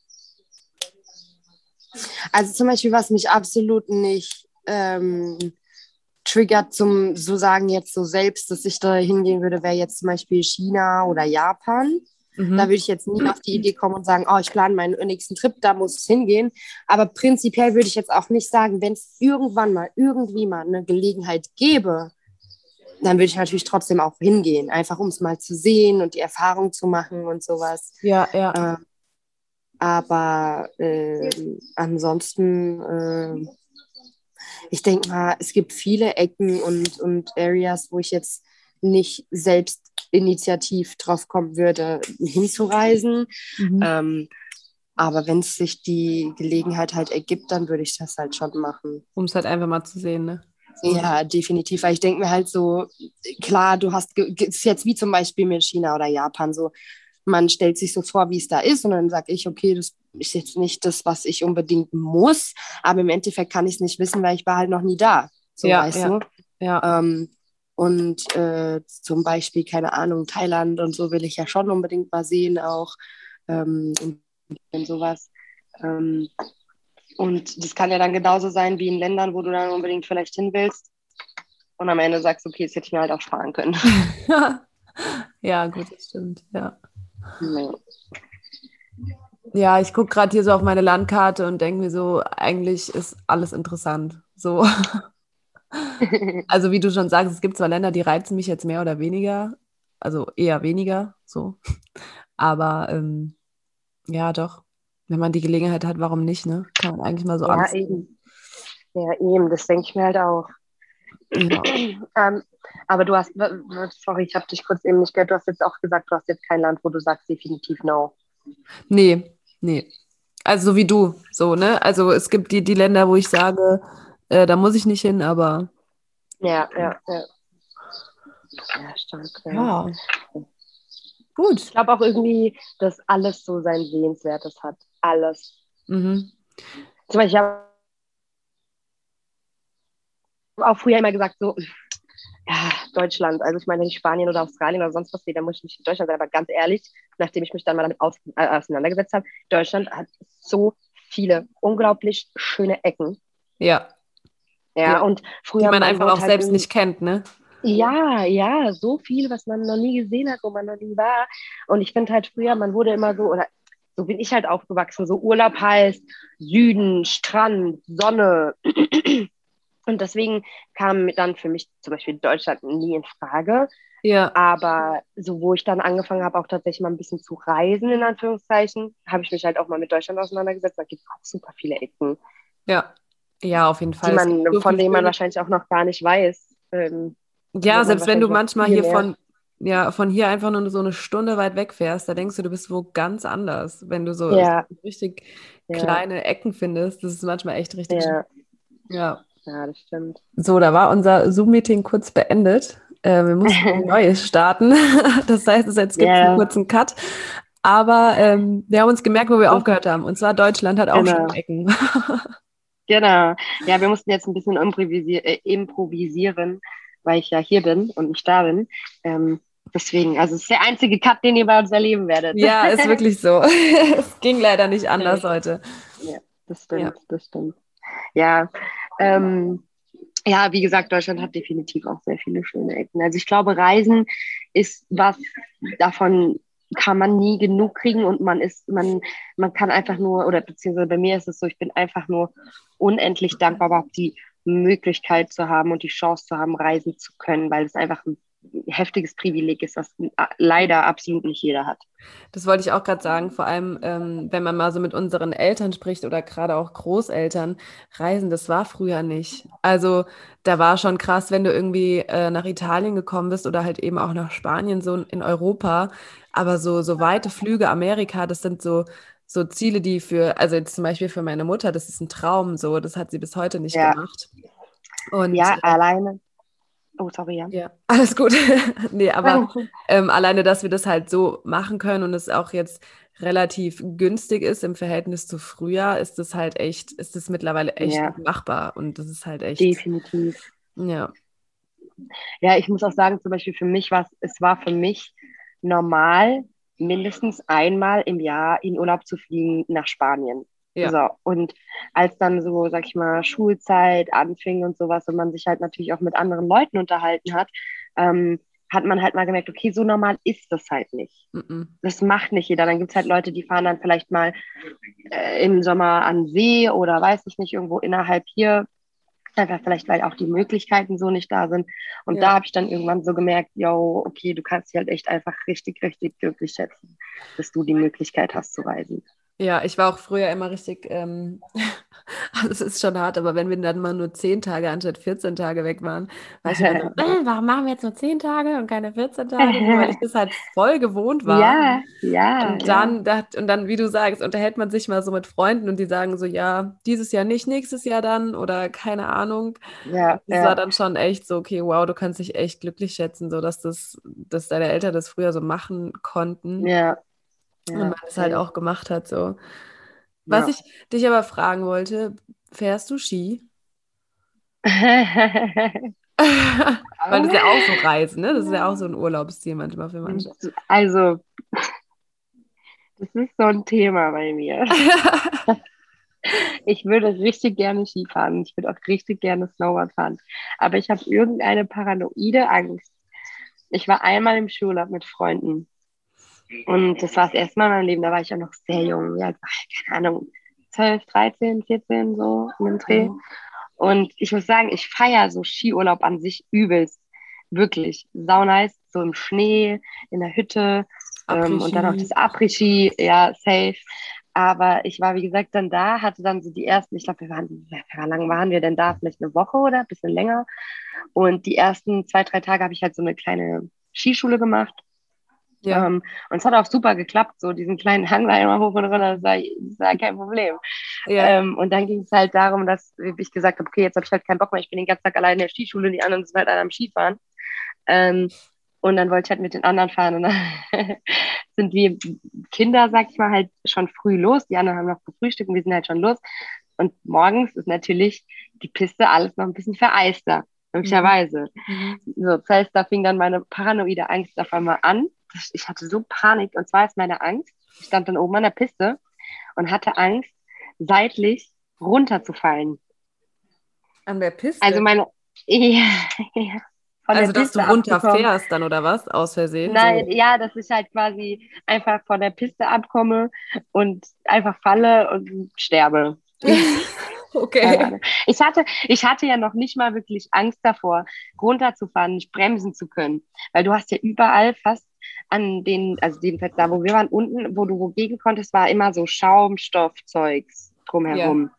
Also zum Beispiel, was mich absolut nicht ähm, triggert zum so sagen jetzt so selbst, dass ich da hingehen würde, wäre jetzt zum Beispiel China oder Japan. Mhm. Da würde ich jetzt nie auf die Idee kommen und sagen, oh, ich plane meinen nächsten Trip, da muss es hingehen. Aber prinzipiell würde ich jetzt auch nicht sagen, wenn es irgendwann mal irgendwie mal eine Gelegenheit gäbe, dann würde ich natürlich trotzdem auch hingehen, einfach um es mal zu sehen und die Erfahrung zu machen und sowas. ja, ja. Ähm, aber ähm, ansonsten, ähm, ich denke mal, es gibt viele Ecken und, und Areas, wo ich jetzt nicht selbst initiativ drauf kommen würde, hinzureisen. Mhm. Ähm, aber wenn es sich die Gelegenheit halt ergibt, dann würde ich das halt schon machen. Um es halt einfach mal zu sehen, ne? Ja, definitiv. Weil ich denke mir halt so, klar, du hast, ist jetzt wie zum Beispiel mit China oder Japan so, man stellt sich so vor, wie es da ist und dann sage ich, okay, das ist jetzt nicht das, was ich unbedingt muss, aber im Endeffekt kann ich es nicht wissen, weil ich war halt noch nie da. So, Ja, weißt ja. du? Ja. Ähm, und äh, zum Beispiel, keine Ahnung, Thailand und so will ich ja schon unbedingt mal sehen auch ähm, und sowas. Ähm, und das kann ja dann genauso sein wie in Ländern, wo du dann unbedingt vielleicht hin willst und am Ende sagst, okay, das hätte ich mir halt auch sparen können. ja, gut, das stimmt, ja. Nee. Ja, ich gucke gerade hier so auf meine Landkarte und denke mir so, eigentlich ist alles interessant. So. Also wie du schon sagst, es gibt zwar Länder, die reizen mich jetzt mehr oder weniger, also eher weniger, so. Aber ähm, ja, doch. Wenn man die Gelegenheit hat, warum nicht, ne? Kann man eigentlich mal so ja, alles. eben. Ja, eben, das denke ich mir halt auch. Ja. Ähm, aber du hast, sorry, ich habe dich kurz eben nicht gehört, du hast jetzt auch gesagt, du hast jetzt kein Land, wo du sagst definitiv no. Nee, nee. Also so wie du, so, ne? Also es gibt die, die Länder, wo ich sage, äh, da muss ich nicht hin, aber Ja, ja, ja. Ja. Ja. ja. Gut. Ich glaube auch irgendwie, dass alles so sein Sehenswertes hat. Alles. Mhm. Zum Beispiel, ich habe auch früher immer gesagt, so, ja, Deutschland, also ich meine nicht Spanien oder Australien oder sonst was, nee, da muss ich nicht in Deutschland sein, aber ganz ehrlich, nachdem ich mich dann mal damit äh, auseinandergesetzt habe, Deutschland hat so viele unglaublich schöne Ecken. Ja. Ja, Ja, und früher Die man man einfach auch halt selbst nicht kennt, ne? Ja, ja, so viel, was man noch nie gesehen hat, wo man noch nie war. Und ich finde halt früher, man wurde immer so, oder so bin ich halt aufgewachsen, so Urlaub heißt Süden, Strand, Sonne. Und deswegen kam dann für mich zum Beispiel Deutschland nie in Frage. Ja. Aber so, wo ich dann angefangen habe, auch tatsächlich mal ein bisschen zu reisen, in Anführungszeichen, habe ich mich halt auch mal mit Deutschland auseinandergesetzt. Da gibt es auch super viele Ecken, Ja. Ja, auf jeden Fall. man, so von denen man wahrscheinlich auch noch gar nicht weiß. Ähm, Ja, selbst wenn du manchmal hier mehr. von, ja, von hier einfach nur so eine Stunde weit weg fährst, da denkst du, du bist wo ganz anders. Wenn du so Ja. richtig Ja. kleine Ecken findest, das ist manchmal echt richtig ja. Ja. ja, das stimmt. So, da war unser Zoom-Meeting kurz beendet. Äh, wir mussten ein neues starten. Das heißt, es jetzt gibt Ja. einen kurzen Cut. Aber ähm, wir haben uns gemerkt, wo wir aufgehört haben. Und zwar Deutschland hat auch Genau. schon Ecken. Genau. Ja, wir mussten jetzt ein bisschen äh, improvisieren, weil ich ja hier bin und nicht da bin. Ähm, deswegen, also es ist der einzige Cut, den ihr bei uns erleben werdet. ja, ist wirklich so. es ging leider nicht anders heute. Das stimmt, Ja. das stimmt. Ja, ähm, ja, wie gesagt, Deutschland hat definitiv auch sehr viele schöne Ecken. Also ich glaube, Reisen ist was, davon kann man nie genug kriegen und man ist, man, man kann einfach nur, oder beziehungsweise bei mir ist es so, ich bin einfach nur unendlich dankbar, überhaupt die Möglichkeit zu haben und die Chance zu haben, reisen zu können, weil es einfach ein heftiges Privileg ist, was leider absolut nicht jeder hat. Das wollte ich auch gerade sagen, vor allem ähm, wenn man mal so mit unseren Eltern spricht oder gerade auch Großeltern, Reisen, das war früher nicht. Also da war schon krass, wenn du irgendwie äh, nach Italien gekommen bist oder halt eben auch nach Spanien, so in Europa, aber so, so weite Flüge, Amerika, das sind so so Ziele, die für, also jetzt zum Beispiel für meine Mutter, das ist ein Traum, so, das hat sie bis heute nicht ja. gemacht. Und, ja, äh, alleine. Oh, sorry, ja. Ja, alles gut. nee, aber ähm, alleine, dass wir das halt so machen können und es auch jetzt relativ günstig ist im Verhältnis zu früher, ist das halt echt, ist das mittlerweile echt ja. machbar und das ist halt echt. Definitiv. Ja. Ja, ich muss auch sagen, zum Beispiel für mich war es, es war für mich normal, mindestens einmal im Jahr in Urlaub zu fliegen nach Spanien. Ja. So, und als dann so, sag ich mal, Schulzeit anfing und sowas und man sich halt natürlich auch mit anderen Leuten unterhalten hat, ähm, hat man halt mal gemerkt, okay, so normal ist das halt nicht. Mm -mm. Das macht nicht jeder. Dann gibt es halt Leute, die fahren dann vielleicht mal äh, im Sommer an See oder weiß ich nicht, irgendwo innerhalb hier. Einfach vielleicht, weil auch die Möglichkeiten so nicht da sind. Und ja. da habe ich dann irgendwann so gemerkt, yo, okay, du kannst dich halt echt einfach richtig, richtig glücklich schätzen, dass du die Möglichkeit hast zu reisen. Ja, ich war auch früher immer richtig, ähm, also es ist schon hart, aber wenn wir dann mal nur zehn Tage anstatt 14 Tage weg waren, war ich immer so, äh, warum machen wir jetzt nur zehn Tage und keine 14 Tage? Weil ich das halt voll gewohnt war. Ja, ja. Und dann, ja. und dann, wie du sagst, unterhält man sich mal so mit Freunden und die sagen so, ja, dieses Jahr nicht, nächstes Jahr dann oder keine Ahnung. Ja. Das ja. war dann schon echt so, okay, wow, du kannst dich echt glücklich schätzen, so dass das, dass deine Eltern das früher so machen konnten. Ja. Ja, und man es halt auch gemacht hat. So. Was ja. ich dich aber fragen wollte, fährst du Ski? Weil das ist ja auch so Reisen, ne? Das ist ja auch so ein Urlaubsziel manchmal für manche. Also, das ist so ein Thema bei mir. ich würde richtig gerne Ski fahren. Ich würde auch richtig gerne Snowboard fahren. Aber ich habe irgendeine paranoide Angst. Ich war einmal im Schulurlaub mit Freunden und das war das erste Mal in meinem Leben, da war ich auch noch sehr jung, ja, keine Ahnung, 12, 13, 14, so in dem Dreh. Mhm. Und ich muss sagen, ich feiere so Skiurlaub an sich übelst. Wirklich. Sau nice, so im Schnee, in der Hütte. Ähm, und dann auch das Après-Ski, ja, safe. Aber ich war, wie gesagt, dann da, hatte dann so die ersten, ich glaube, wir waren, wie lange waren wir denn da? Vielleicht eine Woche oder ein bisschen länger. Und die ersten zwei, drei Tage habe ich halt so eine kleine Skischule gemacht. Ja. Ähm, und es hat auch super geklappt, so diesen kleinen Hang da immer hoch und runter, das war, das war kein Problem. Ja. Ähm, und dann ging es halt darum, dass ich gesagt habe, okay, jetzt habe ich halt keinen Bock mehr, ich bin den ganzen Tag allein in der Skischule, die anderen sind halt alle am Skifahren. Ähm, und dann wollte ich halt mit den anderen fahren und dann sind wir Kinder, sag ich mal, halt schon früh los. Die anderen haben noch gefrühstückt und wir sind halt schon los. Und morgens ist natürlich die Piste alles noch ein bisschen vereister, möglicherweise. Mhm. So, das heißt, da fing dann meine paranoide Angst auf einmal an ich hatte so Panik. Und zwar ist meine Angst, ich stand dann oben an der Piste und hatte Angst, seitlich runterzufallen. An der Piste? Also meine, ja, ja. also, dass Piste du runterfährst dann oder was? Aus Versehen? Nein, so. ja, dass ich halt quasi einfach von der Piste abkomme und einfach falle und sterbe. okay. Ich hatte, ich hatte ja noch nicht mal wirklich Angst davor, runterzufahren, nicht bremsen zu können. Weil du hast ja überall fast an den, also jedenfalls da, wo wir waren, unten, wo du wogegen konntest, war immer so Schaumstoffzeugs drumherum. Ja.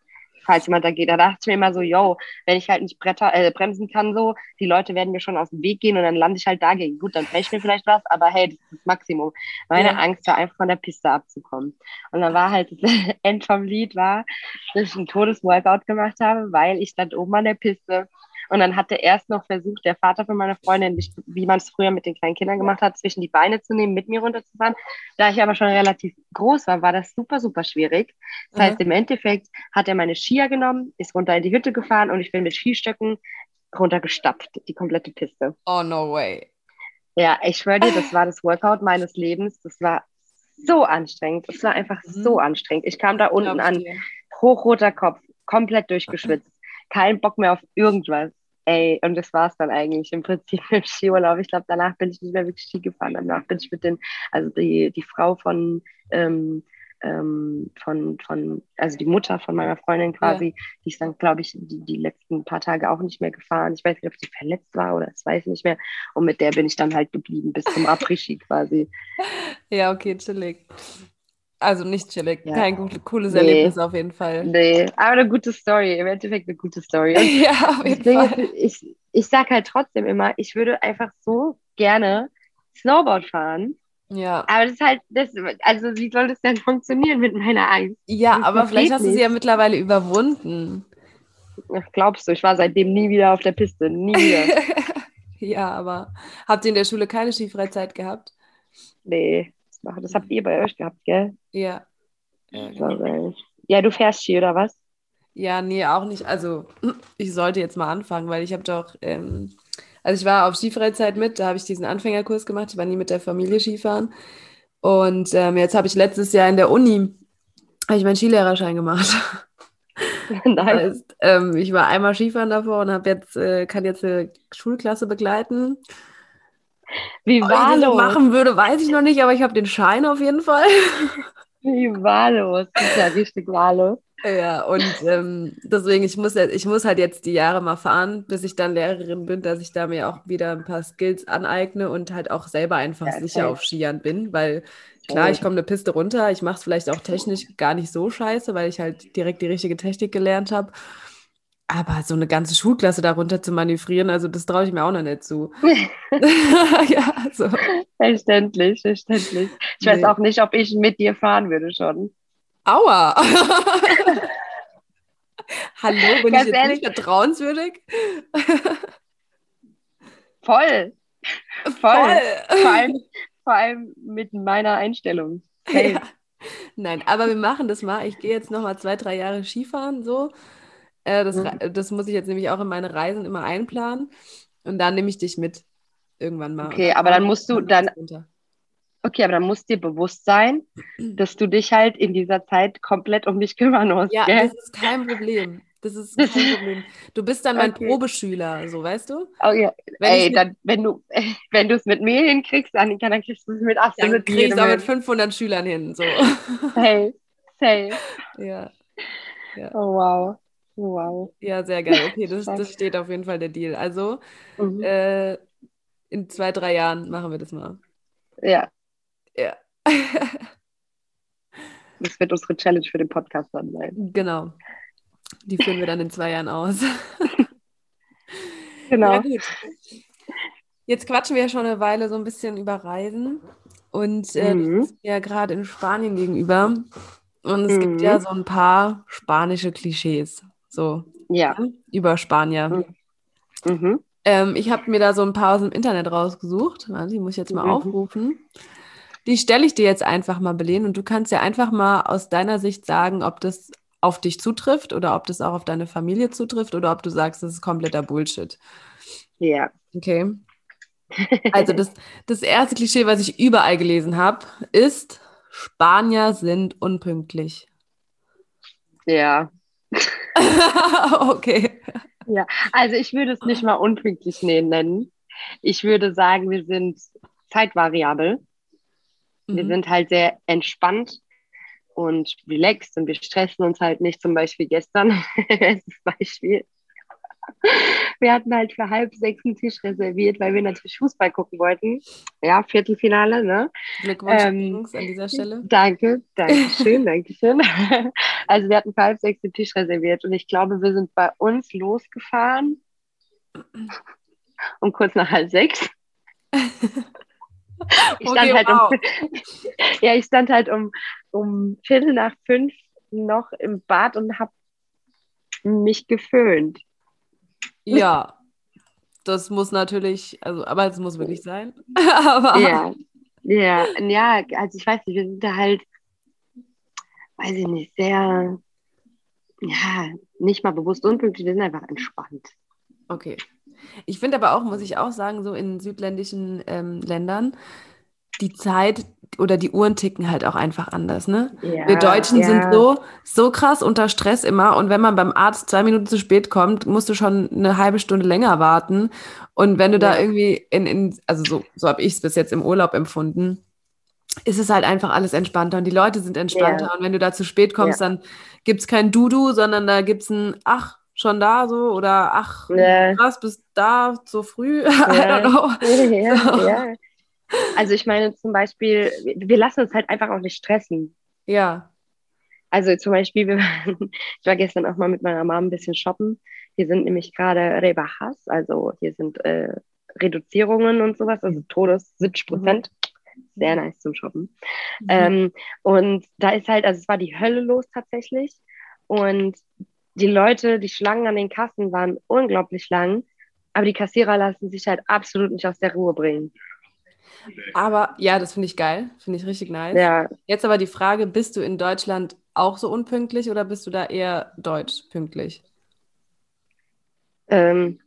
Falls jemand da geht, da dachte ich mir immer so, yo, wenn ich halt nicht Bretter, äh, bremsen kann, so, die Leute werden mir schon aus dem Weg gehen und dann lande ich halt dagegen. Gut, dann fällt mir vielleicht was, aber hey, das ist das Maximum. Meine ja. Angst war einfach von der Piste abzukommen. Und dann war halt das End vom Lied war, dass ich ein Todesworkout gemacht habe, weil ich stand oben an der Piste und dann hatte erst noch versucht, der Vater von meiner Freundin, wie man es früher mit den kleinen Kindern gemacht hat, zwischen die Beine zu nehmen, mit mir runterzufahren. Da ich aber schon relativ groß war, war das super, super schwierig. Das mhm. heißt, im Endeffekt hat er meine Skier genommen, ist runter in die Hütte gefahren und ich bin mit Skistöcken runtergestapft, die komplette Piste. Oh, no way. Ja, ich schwöre dir, das war das Workout meines Lebens. Das war so anstrengend. Es war einfach mhm. so anstrengend. Ich kam da unten an, hochroter Kopf, komplett durchgeschwitzt keinen Bock mehr auf irgendwas. Ey, und das war es dann eigentlich im Prinzip im Skiurlaub. Ich glaube, danach bin ich nicht mehr wirklich Ski gefahren. Danach bin ich mit den, also die, die Frau von, ähm, ähm, von, von, also die Mutter von meiner Freundin quasi, die ist dann, glaube ich, die, die letzten paar Tage auch nicht mehr gefahren. Ich weiß nicht, ob sie verletzt war oder das weiß ich nicht mehr. Und mit der bin ich dann halt geblieben bis zum Après-Ski quasi. Ja, okay, chillig. Also nicht chillig, Ja. kein gut, cooles Nee. Erlebnis auf jeden Fall. Nee, aber eine gute Story, im Endeffekt eine gute Story. Ja, auf jeden Fall. ist, ich, ich sag halt trotzdem immer, ich würde einfach so gerne Snowboard fahren. Ja. Aber das ist halt, das, also wie soll das denn funktionieren mit meiner Angst? Ja, Das aber vielleicht hast du sie ja mittlerweile überwunden. Ach, glaubst du, ich war seitdem nie wieder auf der Piste, nie wieder. ja, aber habt ihr in der Schule keine Skifreizeit gehabt? nee, das habt ihr bei euch gehabt, gell? Ja. Ja, äh, Ja, du fährst Ski oder was? Ja, nee, auch nicht. Also, ich sollte jetzt mal anfangen, weil ich habe doch, ähm, also ich war auf Skifreizeit mit, da habe ich diesen Anfängerkurs gemacht, ich war nie mit der Familie Skifahren. Und ähm, jetzt habe ich letztes Jahr in der Uni, habe ich meinen Skilehrerschein gemacht. Nein. heißt, ähm, ich war einmal Skifahren davor und habe jetzt, äh, kann jetzt eine Schulklasse begleiten. Wie Ob ich das wahllos. machen würde, weiß ich noch nicht, aber ich habe den Schein auf jeden Fall. Wie wahllos. Das ist ja richtig wahllos. Ja, und ähm, deswegen, ich muss, ich muss halt jetzt die Jahre mal fahren, bis ich dann Lehrerin bin, dass ich da mir auch wieder ein paar Skills aneigne und halt auch selber einfach Ja, sicher auf Skiern bin, weil klar, ich komme eine Piste runter, ich mache es vielleicht auch technisch gar nicht so scheiße, weil ich halt direkt die richtige Technik gelernt habe. Aber so eine ganze Schulklasse darunter zu manövrieren, also das traue ich mir auch noch nicht zu. ja, so. Verständlich, verständlich. Ich weiß Nee. auch nicht, ob ich mit dir fahren würde schon. Aua! Hallo, bin Ganz ich jetzt ehrlich. nicht vertrauenswürdig? Voll. Voll. Voll. Vor, allem, vor allem mit meiner Einstellung. Safe. Ja. Nein, aber wir machen das mal. Ich gehe jetzt noch mal zwei, drei Jahre Skifahren so. Äh, das, Mhm. re- das muss ich jetzt nämlich auch in meine Reisen immer einplanen. Und dann nehme ich dich mit. Irgendwann mal. Okay, aber dann musst du dann- Runter. Okay, aber dann muss dir bewusst sein, dass du dich halt in dieser Zeit komplett um mich kümmern musst. Ja, gell? das ist kein Problem. Das ist kein Problem. Du bist dann mein Okay. Probeschüler, so weißt du? Oh, ja. Wenn Ey, dann, wenn du wenn du es mit mir hinkriegst, Annika, dann kriegst du es mit dann absolut kriege ich es auch mit 500 Schülern hin. So. Hey, safe. ja. Oh, wow. Wow. ja, sehr geil. Okay, das, das steht auf jeden Fall der Deal. Also, Mhm. äh, in zwei, drei Jahren machen wir das mal. Ja, Ja. das wird unsere Challenge für den Podcast dann sein. Genau. Die führen wir dann in zwei Jahren aus. Genau. Ja, gut. Jetzt quatschen wir ja schon eine Weile so ein bisschen über Reisen. Und äh, Mhm. sitzt mir ja gerade in Spanien gegenüber. Und es Mhm. gibt ja so ein paar spanische Klischees. So Ja. über Spanier. Mhm. Mhm. Ähm, ich habe mir da so ein paar aus dem Internet rausgesucht. Die muss ich jetzt mal Mhm. aufrufen. Die stelle ich dir jetzt einfach mal, Belen, und du kannst ja einfach mal aus deiner Sicht sagen, ob das auf dich zutrifft oder ob das auch auf deine Familie zutrifft oder ob du sagst, das ist kompletter Bullshit. Ja. Okay. Also das, das erste Klischee, was ich überall gelesen habe, ist, Spanier sind unpünktlich. Ja. okay. Also ich würde es nicht mal unpünktlich nennen. Ich würde sagen, wir sind zeitvariabel. Wir Mhm. sind halt sehr entspannt und relaxed und wir stressen uns halt nicht. Zum Beispiel gestern, bestes Beispiel. Wir hatten halt für halb sechs einen Tisch reserviert, weil wir natürlich Fußball gucken wollten. Ja, Viertelfinale, ne? Glückwunsch Ähm, an dieser Stelle. Danke, danke schön, danke schön. Also wir hatten für halb sechs den Tisch reserviert und ich glaube, wir sind bei uns losgefahren um kurz nach halb sechs. Ich stand Okay, halt wow. um, ja, ich stand halt um, um Viertel nach fünf noch im Bad und habe mich geföhnt. Ja, das muss natürlich, also, aber es muss wirklich sein. aber Ja, ja, ja, also ich weiß nicht, wir sind da halt, weiß ich nicht, sehr, ja, nicht mal bewusst unpünktlich, wir sind einfach entspannt. Okay. Ich finde aber auch, muss ich auch sagen, so in südländischen ähm, Ländern, die Zeit oder die Uhren ticken halt auch einfach anders, ne? Ja, Wir Deutschen ja. sind so, so krass unter Stress immer und wenn man beim Arzt zwei Minuten zu spät kommt, musst du schon eine halbe Stunde länger warten. Und wenn du da Ja. irgendwie in, in also so, so habe ich es bis jetzt im Urlaub empfunden, ist es halt einfach alles entspannter und die Leute sind entspannter. Und wenn du da zu spät kommst, dann gibt es kein Dudu, sondern da gibt es ein Ach, schon da so oder Ach, Ja. krass, bist da so früh. I Ja. don't know. ja, So. ja. Also ich meine zum Beispiel, wir lassen uns halt einfach auch nicht stressen. Ja. Also zum Beispiel, waren, ich war gestern auch mal mit meiner Mom ein bisschen shoppen. Hier sind nämlich gerade Rebajas, also hier sind äh, Reduzierungen und sowas, also Todes 70 Prozent. Sehr nice zum Shoppen. Ähm, und da ist halt, also es war die Hölle los tatsächlich. Und die Leute, die Schlangen an den Kassen waren unglaublich lang. Aber die Kassierer lassen sich halt absolut nicht aus der Ruhe bringen. Aber ja, das finde ich geil. Finde ich richtig nice. Ja, Jetzt aber die Frage, bist du in Deutschland auch so unpünktlich oder bist du da eher deutsch pünktlich? ähm,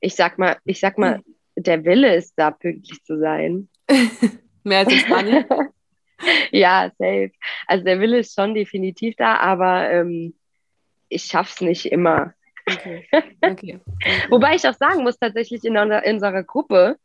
ich sag mal, ich sag mal, der Wille ist da, pünktlich zu sein. Mehr als in Spanien? Ja, safe. Also der Wille ist schon definitiv da, aber ähm, ich schaff's nicht immer. Okay. okay. Wobei ich auch sagen muss, tatsächlich in, unserer- in unserer Gruppe,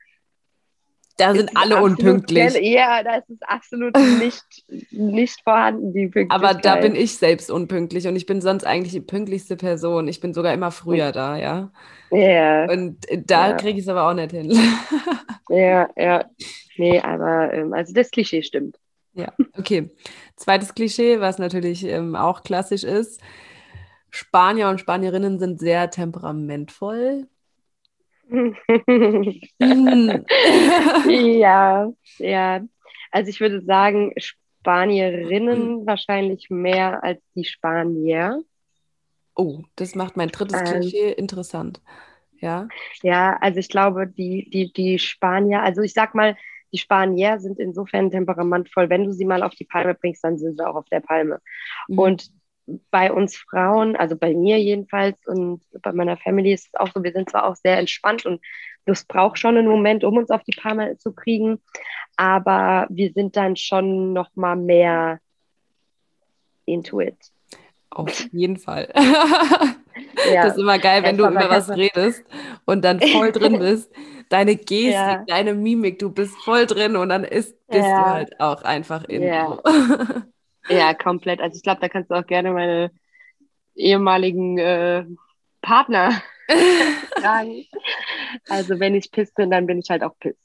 Da sind alle unpünktlich. Ja, da ist es absolut nicht, nicht vorhanden, die Pünktlichkeit. Aber da bin ich selbst unpünktlich und ich bin sonst eigentlich die pünktlichste Person. Ich bin sogar immer früher da, ja. Ja, Und da Ja. kriege ich es aber auch nicht hin. ja, ja. Nee, aber ähm, also das Klischee stimmt. Ja, okay. Zweites Klischee, was natürlich ähm, auch klassisch ist. Spanier und Spanierinnen sind sehr temperamentvoll. Mhm. ja, ja. Also ich würde sagen, Spanierinnen wahrscheinlich mehr als die Spanier. Oh, das macht mein drittes Ähm. Klischee interessant. Ja. Ja, also ich glaube, die, die, die Spanier, also ich sag mal, die Spanier sind insofern temperamentvoll. Wenn du sie mal auf die Palme bringst, dann sind sie auch auf der Palme. Mhm. Und bei uns Frauen, also bei mir jedenfalls und bei meiner Family ist es auch so, wir sind zwar auch sehr entspannt und das braucht schon einen Moment, um uns auf die Palme zu kriegen, aber wir sind dann schon noch mal mehr into it. Auf jeden Fall. Ja. Das ist immer geil, wenn Ja, du über was redest und dann voll drin bist. Deine Gestik, Ja. deine Mimik, du bist voll drin und dann ist, bist du halt auch einfach in. Ja. Ja, komplett. Also ich glaube, da kannst du auch gerne meine ehemaligen äh, Partner fragen. Also wenn ich piss bin, dann bin ich halt auch piss.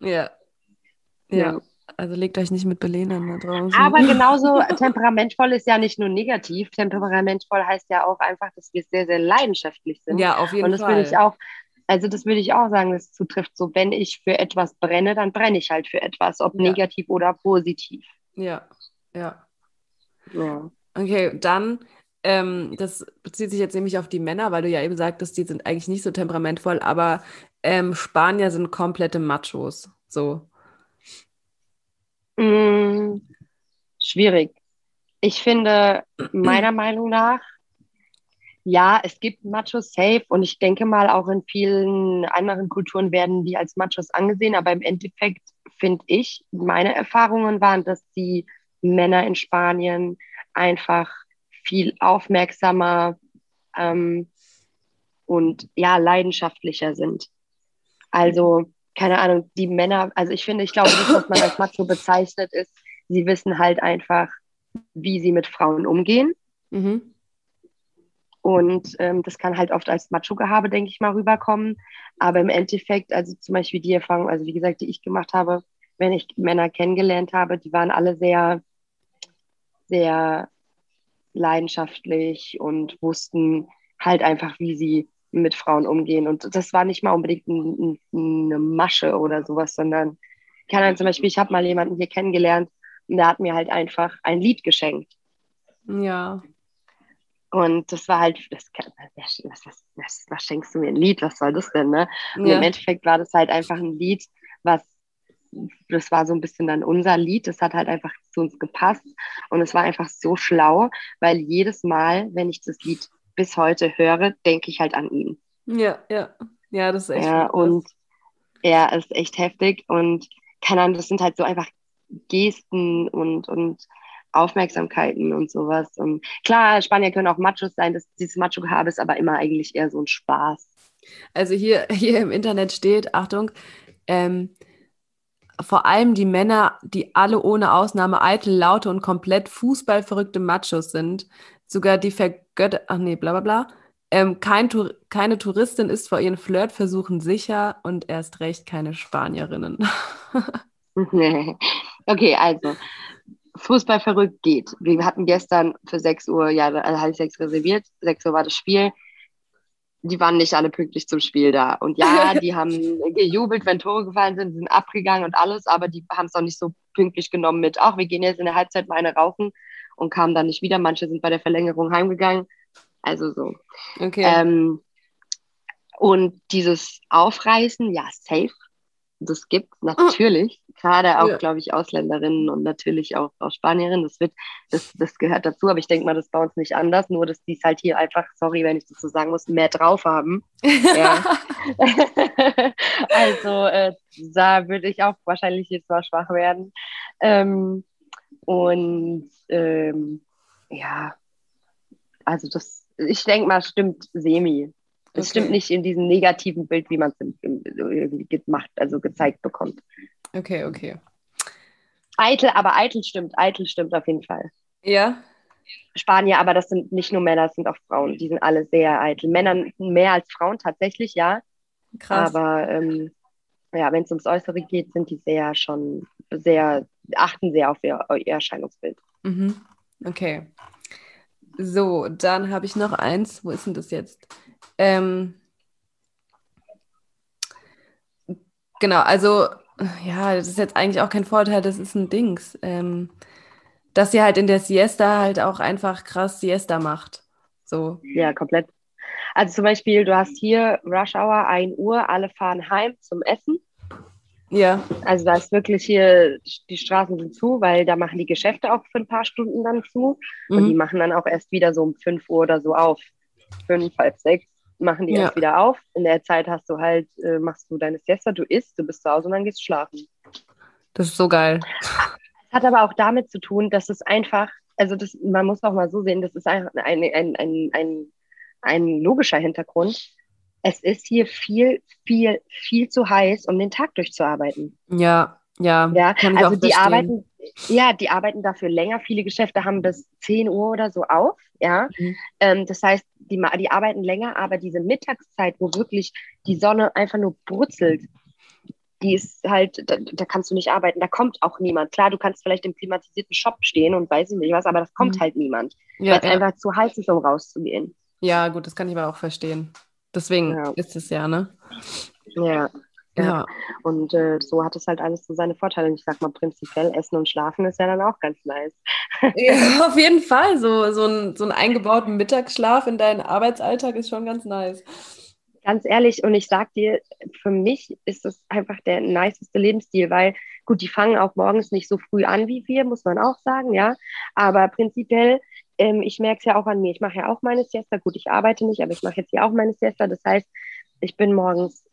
ja. Ja. Also legt euch nicht mit Belen an da draußen. Aber genauso temperamentvoll ist ja nicht nur negativ. Temperamentvoll heißt ja auch einfach, dass wir sehr, sehr leidenschaftlich sind. ja, auf jeden Und das Fall. würde ich auch, also das würde ich auch sagen, das zutrifft so, wenn ich für etwas brenne, dann brenne ich halt für etwas, ob Ja. negativ oder positiv. Ja, ja. Ja. Okay, dann, ähm, das bezieht sich jetzt nämlich auf die Männer, weil du ja eben sagtest, die sind eigentlich nicht so temperamentvoll, aber ähm, Spanier sind komplette Machos. So. Mm, schwierig. Ich finde, meiner Meinung nach, ja, es gibt Machos safe und ich denke mal, auch in vielen anderen Kulturen werden die als Machos angesehen, aber im Endeffekt finde ich, meine Erfahrungen waren, dass die Männer in Spanien einfach viel aufmerksamer ähm, und ja, leidenschaftlicher sind. Also, keine Ahnung, die Männer, also ich finde, ich glaube, das, was man als Macho bezeichnet, ist, sie wissen halt einfach, wie sie mit Frauen umgehen. Mhm. Und ähm, das kann halt oft als Macho-Gehabe, denke ich mal, rüberkommen. Aber im Endeffekt, also zum Beispiel die Erfahrung, also wie gesagt, die ich gemacht habe, wenn ich Männer kennengelernt habe, die waren alle sehr, sehr leidenschaftlich und wussten halt einfach, wie sie mit Frauen umgehen. Und das war nicht mal unbedingt ein, ein, eine Masche oder sowas, sondern kann dann zum Beispiel, ich habe mal jemanden hier kennengelernt und der hat mir halt einfach ein Lied geschenkt. Ja. Und das war halt, das, was, was, was, was schenkst du mir ein Lied? Was soll das denn, ne? Und ja. im Endeffekt war das halt einfach ein Lied, was, das war so ein bisschen dann unser Lied. Das hat halt einfach zu uns gepasst. Und es war einfach so schlau, weil jedes Mal, wenn ich das Lied bis heute höre, denke ich halt an ihn. Ja, ja. Ja, das ist echt Ja, und er ist echt heftig und keine Ahnung, das sind halt so einfach Gesten und, und Aufmerksamkeiten und sowas. Und klar, Spanier können auch Machos sein, das, dieses Macho-Gehabe ist aber immer eigentlich eher so ein Spaß. Also hier, hier im Internet steht, Achtung, ähm, vor allem die Männer, die alle ohne Ausnahme eitel, laute und komplett fußballverrückte Machos sind. Sogar die vergötter, ach nee, bla bla bla. Ähm, kein keine Touristin ist vor ihren Flirtversuchen sicher und erst recht keine Spanierinnen. okay, also Fußball verrückt geht. Wir hatten gestern für 6 Uhr, ja, also halb sechs reserviert. 6 Uhr war das Spiel. Die waren nicht alle pünktlich zum Spiel da. Und ja, die haben gejubelt, wenn Tore gefallen sind, sind abgegangen und alles, aber die haben es auch nicht so pünktlich genommen mit, ach, wir gehen jetzt in der Halbzeit mal eine rauchen und kamen dann nicht wieder. Manche sind bei der Verlängerung heimgegangen. Also so. Okay. Ähm, und dieses Aufreißen, ja, safe das gibt natürlich, gerade auch, Ja. glaube ich, Ausländerinnen und natürlich auch, auch Spanierinnen. Das wird, das, das gehört dazu, aber ich denke mal, das ist bei uns nicht anders, nur dass die es halt hier einfach, sorry, wenn ich das so sagen muss, mehr drauf haben. Ja. also äh, da würde ich auch wahrscheinlich jetzt mal schwach werden. Ähm, und ähm, ja, also das, ich denke mal, stimmt semi. Es Okay. stimmt nicht in diesem negativen Bild, wie man es irgendwie gemacht, also gezeigt bekommt. Okay, okay. Eitel, aber eitel stimmt, eitel stimmt auf jeden Fall. Ja, Spanier, aber das sind nicht nur Männer, das sind auch Frauen. Die sind alle sehr eitel. Männer mehr als Frauen tatsächlich, ja. krass. Aber ähm, ja, wenn es ums Äußere geht, sind die sehr schon sehr, achten sehr auf ihr, ihr Erscheinungsbild. Mhm. Okay. So, dann habe ich noch eins. Wo ist denn das jetzt? Ähm, genau, also, ja, das ist jetzt eigentlich auch kein Vorteil, das ist ein Dings. Ähm, dass sie halt in der Siesta halt auch einfach krass Siesta macht. So. Ja, komplett. Also zum Beispiel, du hast hier Rush Hour, 1 Uhr, alle fahren heim zum Essen. Ja, Also da ist wirklich hier, die Straßen sind zu, weil da machen die Geschäfte auch für ein paar Stunden dann zu. Und die mhm. machen dann auch erst wieder so um 5 Uhr oder so auf. 5, halb 6 machen die Ja. erst wieder auf. In der Zeit hast du halt, äh, machst du deine Siesta, du isst, du bist zu Hause und dann gehst du schlafen. das ist so geil. Hat aber auch damit zu tun, dass es einfach, also das, man muss auch mal so sehen, das ist ein, ein, ein, ein, ein, ein logischer Hintergrund. Es ist hier viel, viel, viel zu heiß, um den Tag durchzuarbeiten. Ja, ja, Ja, also die arbeiten, ja, die arbeiten dafür länger. Viele Geschäfte haben bis 10 Uhr oder so auf, ja. Mhm. Ähm, das heißt, die, die arbeiten länger, aber diese Mittagszeit, wo wirklich die Sonne einfach nur brutzelt, die ist halt, da, da kannst du nicht arbeiten, da kommt auch niemand. Klar, du kannst vielleicht im klimatisierten Shop stehen und weiß ich nicht was, aber das kommt Mhm. halt niemand, Ja, weil es ja. einfach zu heiß ist, um rauszugehen. ja, gut, das kann ich aber auch verstehen. Deswegen Ja. ist es ja, ne? Ja. Ja. Ja. Und äh, so hat es halt alles so seine Vorteile. Und ich sag mal, prinzipiell Essen und Schlafen ist ja dann auch ganz nice. Ja, auf jeden Fall. So, so, ein, so einen eingebauten Mittagsschlaf in deinen Arbeitsalltag ist schon ganz nice. Ganz ehrlich, und ich sag dir, für mich ist das einfach der niceste Lebensstil, weil gut, die fangen auch morgens nicht so früh an wie wir, muss man auch sagen, ja. Aber prinzipiell, ähm, ich merke es ja auch an mir. Ich mache ja auch meine Siesta. Gut, ich arbeite nicht, aber ich mache jetzt hier auch meine Siesta. Das heißt, ich bin morgens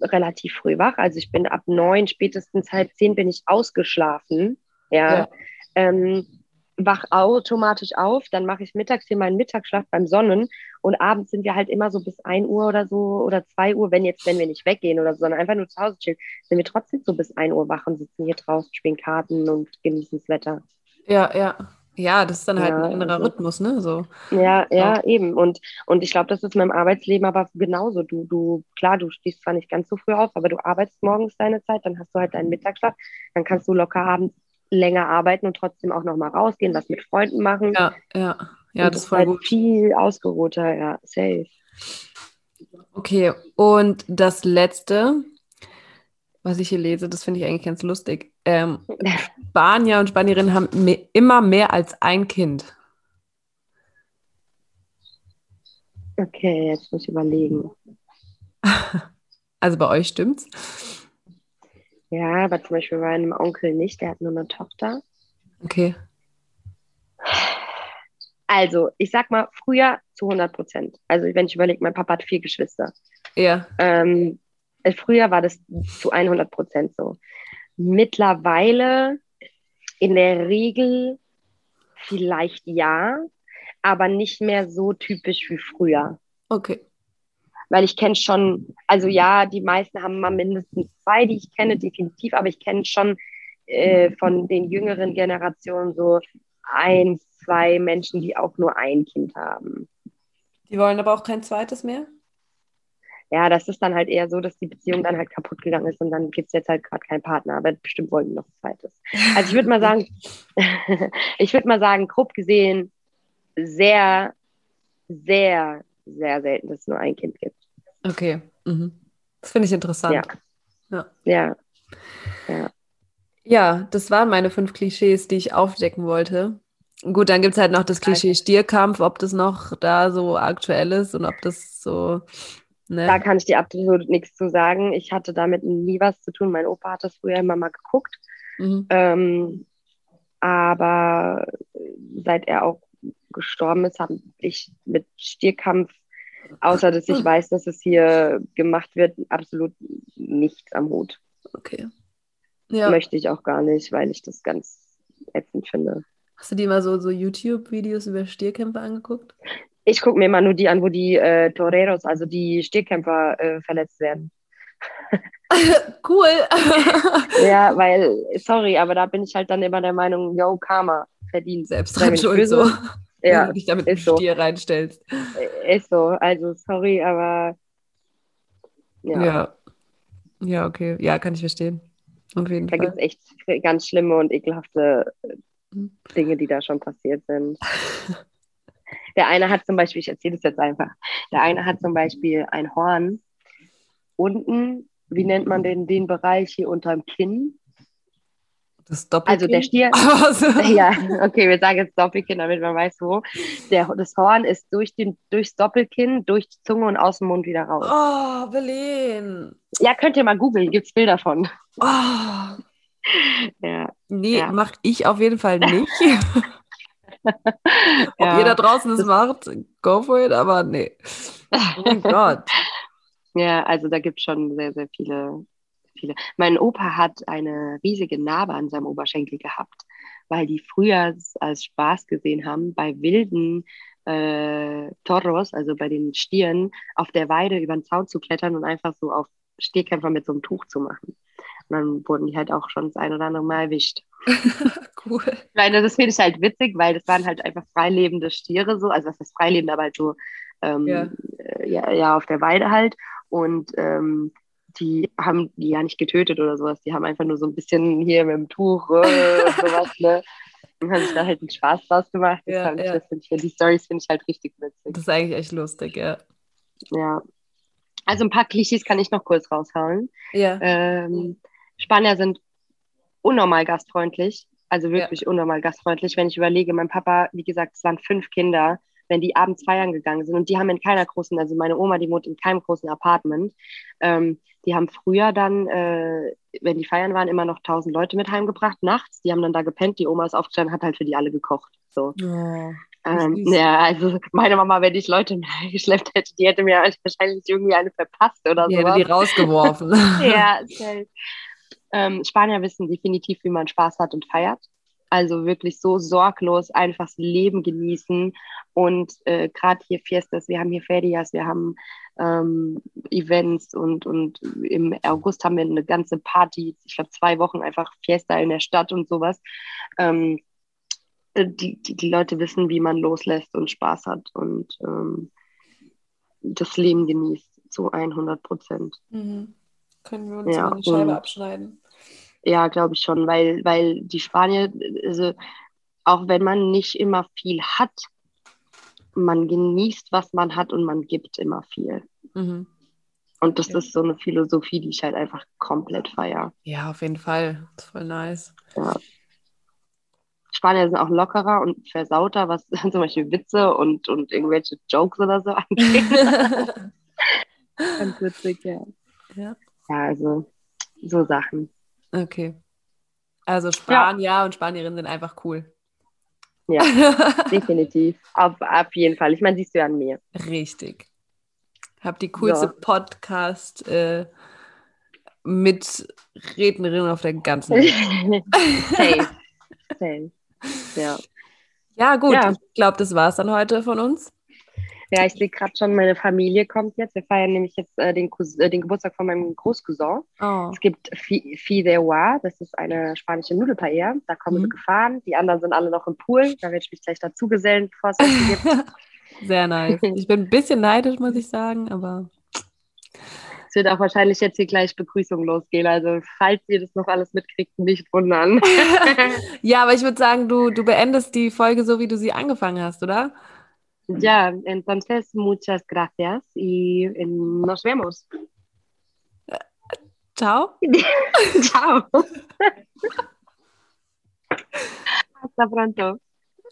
relativ früh wach. Also ich bin ab neun, spätestens halb zehn bin ich ausgeschlafen. Ja. Ja. Ähm, wach automatisch auf, dann mache ich mittags hier meinen Mittagsschlaf beim Sonnen und abends sind wir halt immer so bis 1 Uhr oder so oder 2 Uhr, wenn jetzt, wenn wir nicht weggehen oder so, sondern einfach nur zu Hause chillen, sind wir trotzdem so bis 1 Uhr wach und sitzen hier draußen, spielen Karten und genießen das Wetter. Ja, ja. Ja, das ist dann halt Ja, ein anderer also- Rhythmus, ne? So. Ja, ja, eben. Und, und ich glaube, das ist mit dem Arbeitsleben aber genauso. Du, du, klar, du stehst zwar nicht ganz so früh auf, aber du arbeitest morgens deine Zeit, dann hast du halt deinen Mittagsschlaf, dann kannst du locker abends länger arbeiten und trotzdem auch nochmal rausgehen, was mit Freunden machen. Ja, ja. Ja, Und das ist voll halt gut. viel ausgeruhter, ja, safe. Okay, und das letzte, was ich hier lese, das finde ich eigentlich ganz lustig. Ähm, Spanier und Spanierinnen haben me immer mehr als ein Kind. Okay, jetzt muss ich überlegen. Also bei euch stimmt's? Ja, aber zum Beispiel bei meinem Onkel nicht, der hat nur eine Tochter. Okay. Also, ich sag mal, früher zu 100 Prozent. Also, wenn ich überlege, mein Papa hat vier Geschwister. Ja. Ähm, äh, früher war das zu 100 Prozent so. Mittlerweile in der Regel vielleicht ja, aber nicht mehr so typisch wie früher. Okay. weil ich kenne schon, also ja, die meisten haben mal mindestens zwei, die ich kenne, definitiv, aber ich kenne schon äh, von den jüngeren Generationen so ein, zwei Menschen, die auch nur ein Kind haben. Die wollen aber auch kein zweites mehr? Ja, das ist dann halt eher so, dass die Beziehung dann halt kaputt gegangen ist und dann gibt es jetzt halt gerade keinen Partner, aber bestimmt wollen die noch ein zweites. Also ich würde mal sagen, ich würde mal sagen, grob gesehen, sehr, sehr, sehr selten, dass es nur ein Kind gibt. Okay. Mhm. Das finde ich interessant. Ja. Ja. Ja. ja. Ja, das waren meine fünf Klischees, die ich aufdecken wollte. Gut, dann gibt es halt noch das Klischee Stierkampf, ob das noch da so aktuell ist und ob das so. Ne? Da kann ich dir absolut nichts zu sagen. Ich hatte damit nie was zu tun. Mein Opa hat das früher immer mal geguckt. Mhm. Ähm, aber seit er auch gestorben ist, habe ich mit Stierkampf, außer dass ich weiß, dass es hier gemacht wird, absolut nichts am Hut. Okay. Ja. Möchte ich auch gar nicht, weil ich das ganz ätzend finde. Hast du dir mal so, so YouTube-Videos über Stierkämpfe angeguckt? Ich gucke mir immer nur die an, wo die äh, Toreros, also die Stierkämpfer, äh, verletzt werden. cool. ja, weil, sorry, aber da bin ich halt dann immer der Meinung, yo, Karma, verdient. Selbst dran schuld so. böse. Wenn Ja, du dich damit ist im so. Stier reinstellst. Äh, Ist so, also sorry, aber ja, Ja. Ja, okay. Ja, kann ich verstehen. Auf jeden da Fall. gibt es echt ganz schlimme und ekelhafte Mhm. Dinge, die da schon passiert sind. Der eine hat zum Beispiel, ich erzähle das jetzt einfach, der eine hat zum Beispiel ein Horn unten, wie nennt man den, den Bereich hier unterm Kinn? Das Doppelkinn? Also der Stier, Also, ja, okay, wir sagen jetzt Doppelkinn, damit man weiß, wo. Der, das Horn ist durch den, durchs Doppelkinn, durch die Zunge und aus dem Mund wieder raus. Oh, Belen. Ja, könnt ihr mal googeln, gibt's Bilder von. Oh. Ja, Nee, Ja. mach ich auf jeden Fall nicht. Ob ihr da draußen es das- macht, go for it, aber nee. Oh mein Gott. ja, also da gibt's schon sehr, sehr viele, viele. Mein Opa hat eine riesige Narbe an seinem Oberschenkel gehabt, weil die früher als Spaß gesehen haben, bei wilden äh, Toros, also bei den Stieren, auf der Weide über den Zaun zu klettern und einfach so auf Stierkämpfer mit so einem Tuch zu machen. Und dann wurden die halt auch schon das ein oder andere Mal erwischt. Cool. Ich meine, das finde ich halt witzig, weil das waren halt einfach freilebende Stiere so, also was ist freilebend, aber halt so ähm, Ja. äh, ja. Ja, auf der Weide halt. Und ähm, die haben die ja nicht getötet oder sowas, die haben einfach nur so ein bisschen hier mit dem Tuch äh, und sowas, ne? Und haben sich da halt einen Spaß draus gemacht. Das Ja, fand ich, ja. das ich, die Storys finde ich halt richtig witzig. Das ist eigentlich echt lustig, ja. Ja. Also ein paar Klischees kann ich noch kurz raushauen. Ja. Ähm, Spanier sind unnormal gastfreundlich, also wirklich unnormal gastfreundlich. Wenn ich überlege, mein Papa, wie gesagt, es waren fünf Kinder, wenn die abends feiern gegangen sind und die haben in keiner großen, also meine Oma, die wohnt in keinem großen Apartment, ähm, die haben früher dann, äh, wenn die feiern waren, immer noch tausend Leute mit heimgebracht, nachts. Die haben dann da gepennt, die Oma ist aufgestanden, hat halt für die alle gekocht. So. Oh. Ähm, ja, also meine Mama, wenn ich Leute geschleppt hätte, die hätte mir wahrscheinlich irgendwie eine verpasst oder Die so. hätte die rausgeworfen. Ja, safe. Ähm, Spanier wissen definitiv, wie man Spaß hat und feiert. Also wirklich so sorglos einfach das Leben genießen. Und äh, gerade hier Fiestas, wir haben hier Ferias, wir haben ähm, Events und, und im August haben wir eine ganze Party, ich glaube zwei Wochen einfach Fiesta in der Stadt und sowas. Ähm, äh, die, die, die Leute wissen, wie man loslässt und Spaß hat und ähm, das Leben genießt zu 100 Prozent. Mhm. Können wir uns Ja, mal eine Scheibe abschneiden? Ja, glaube ich schon, weil, weil die Spanier, also auch wenn man nicht immer viel hat, man genießt, was man hat und man gibt immer viel. Mhm. Und das Ja. ist so eine Philosophie, die ich halt einfach komplett feiere. Ja, auf jeden Fall. Das ist voll nice. Spanier sind auch lockerer und versauter, was zum Beispiel Witze und, und irgendwelche Jokes oder so angeht. Ganz witzig, ja. Ja. Ja, also so Sachen. Okay. Also Spanier und Spanierinnen sind einfach cool. Ja, definitiv. Auf, auf jeden Fall. Ich meine, siehst du ja an mir. Richtig. Hab die coolste So. Podcast äh, mit Rednerin auf der ganzen Welt. Safe. Safe. Ja. Ja, gut. Ja. Ich glaube, das war es dann heute von uns. Ja, ich sehe gerade schon, meine Familie kommt jetzt. Wir feiern nämlich jetzt äh, den, äh, den Geburtstag von meinem Großcousin. Oh. Es gibt Fi- Fideuá, das ist eine spanische Nudelpaella. Da kommen Mhm. sie gefahren. Die anderen sind alle noch im Pool. Da werde ich mich gleich dazu gesellen, bevor es gibt. Sehr nice. Ich bin ein bisschen neidisch, muss ich sagen, aber Es wird auch wahrscheinlich jetzt hier gleich Begrüßung losgehen. Also, falls ihr das noch alles mitkriegt, nicht wundern. ja, aber ich würde sagen, du, du beendest die Folge so, wie du sie angefangen hast, oder? Ya, entonces, muchas gracias y eh, nos vemos. Ciao. Chao. Hasta pronto.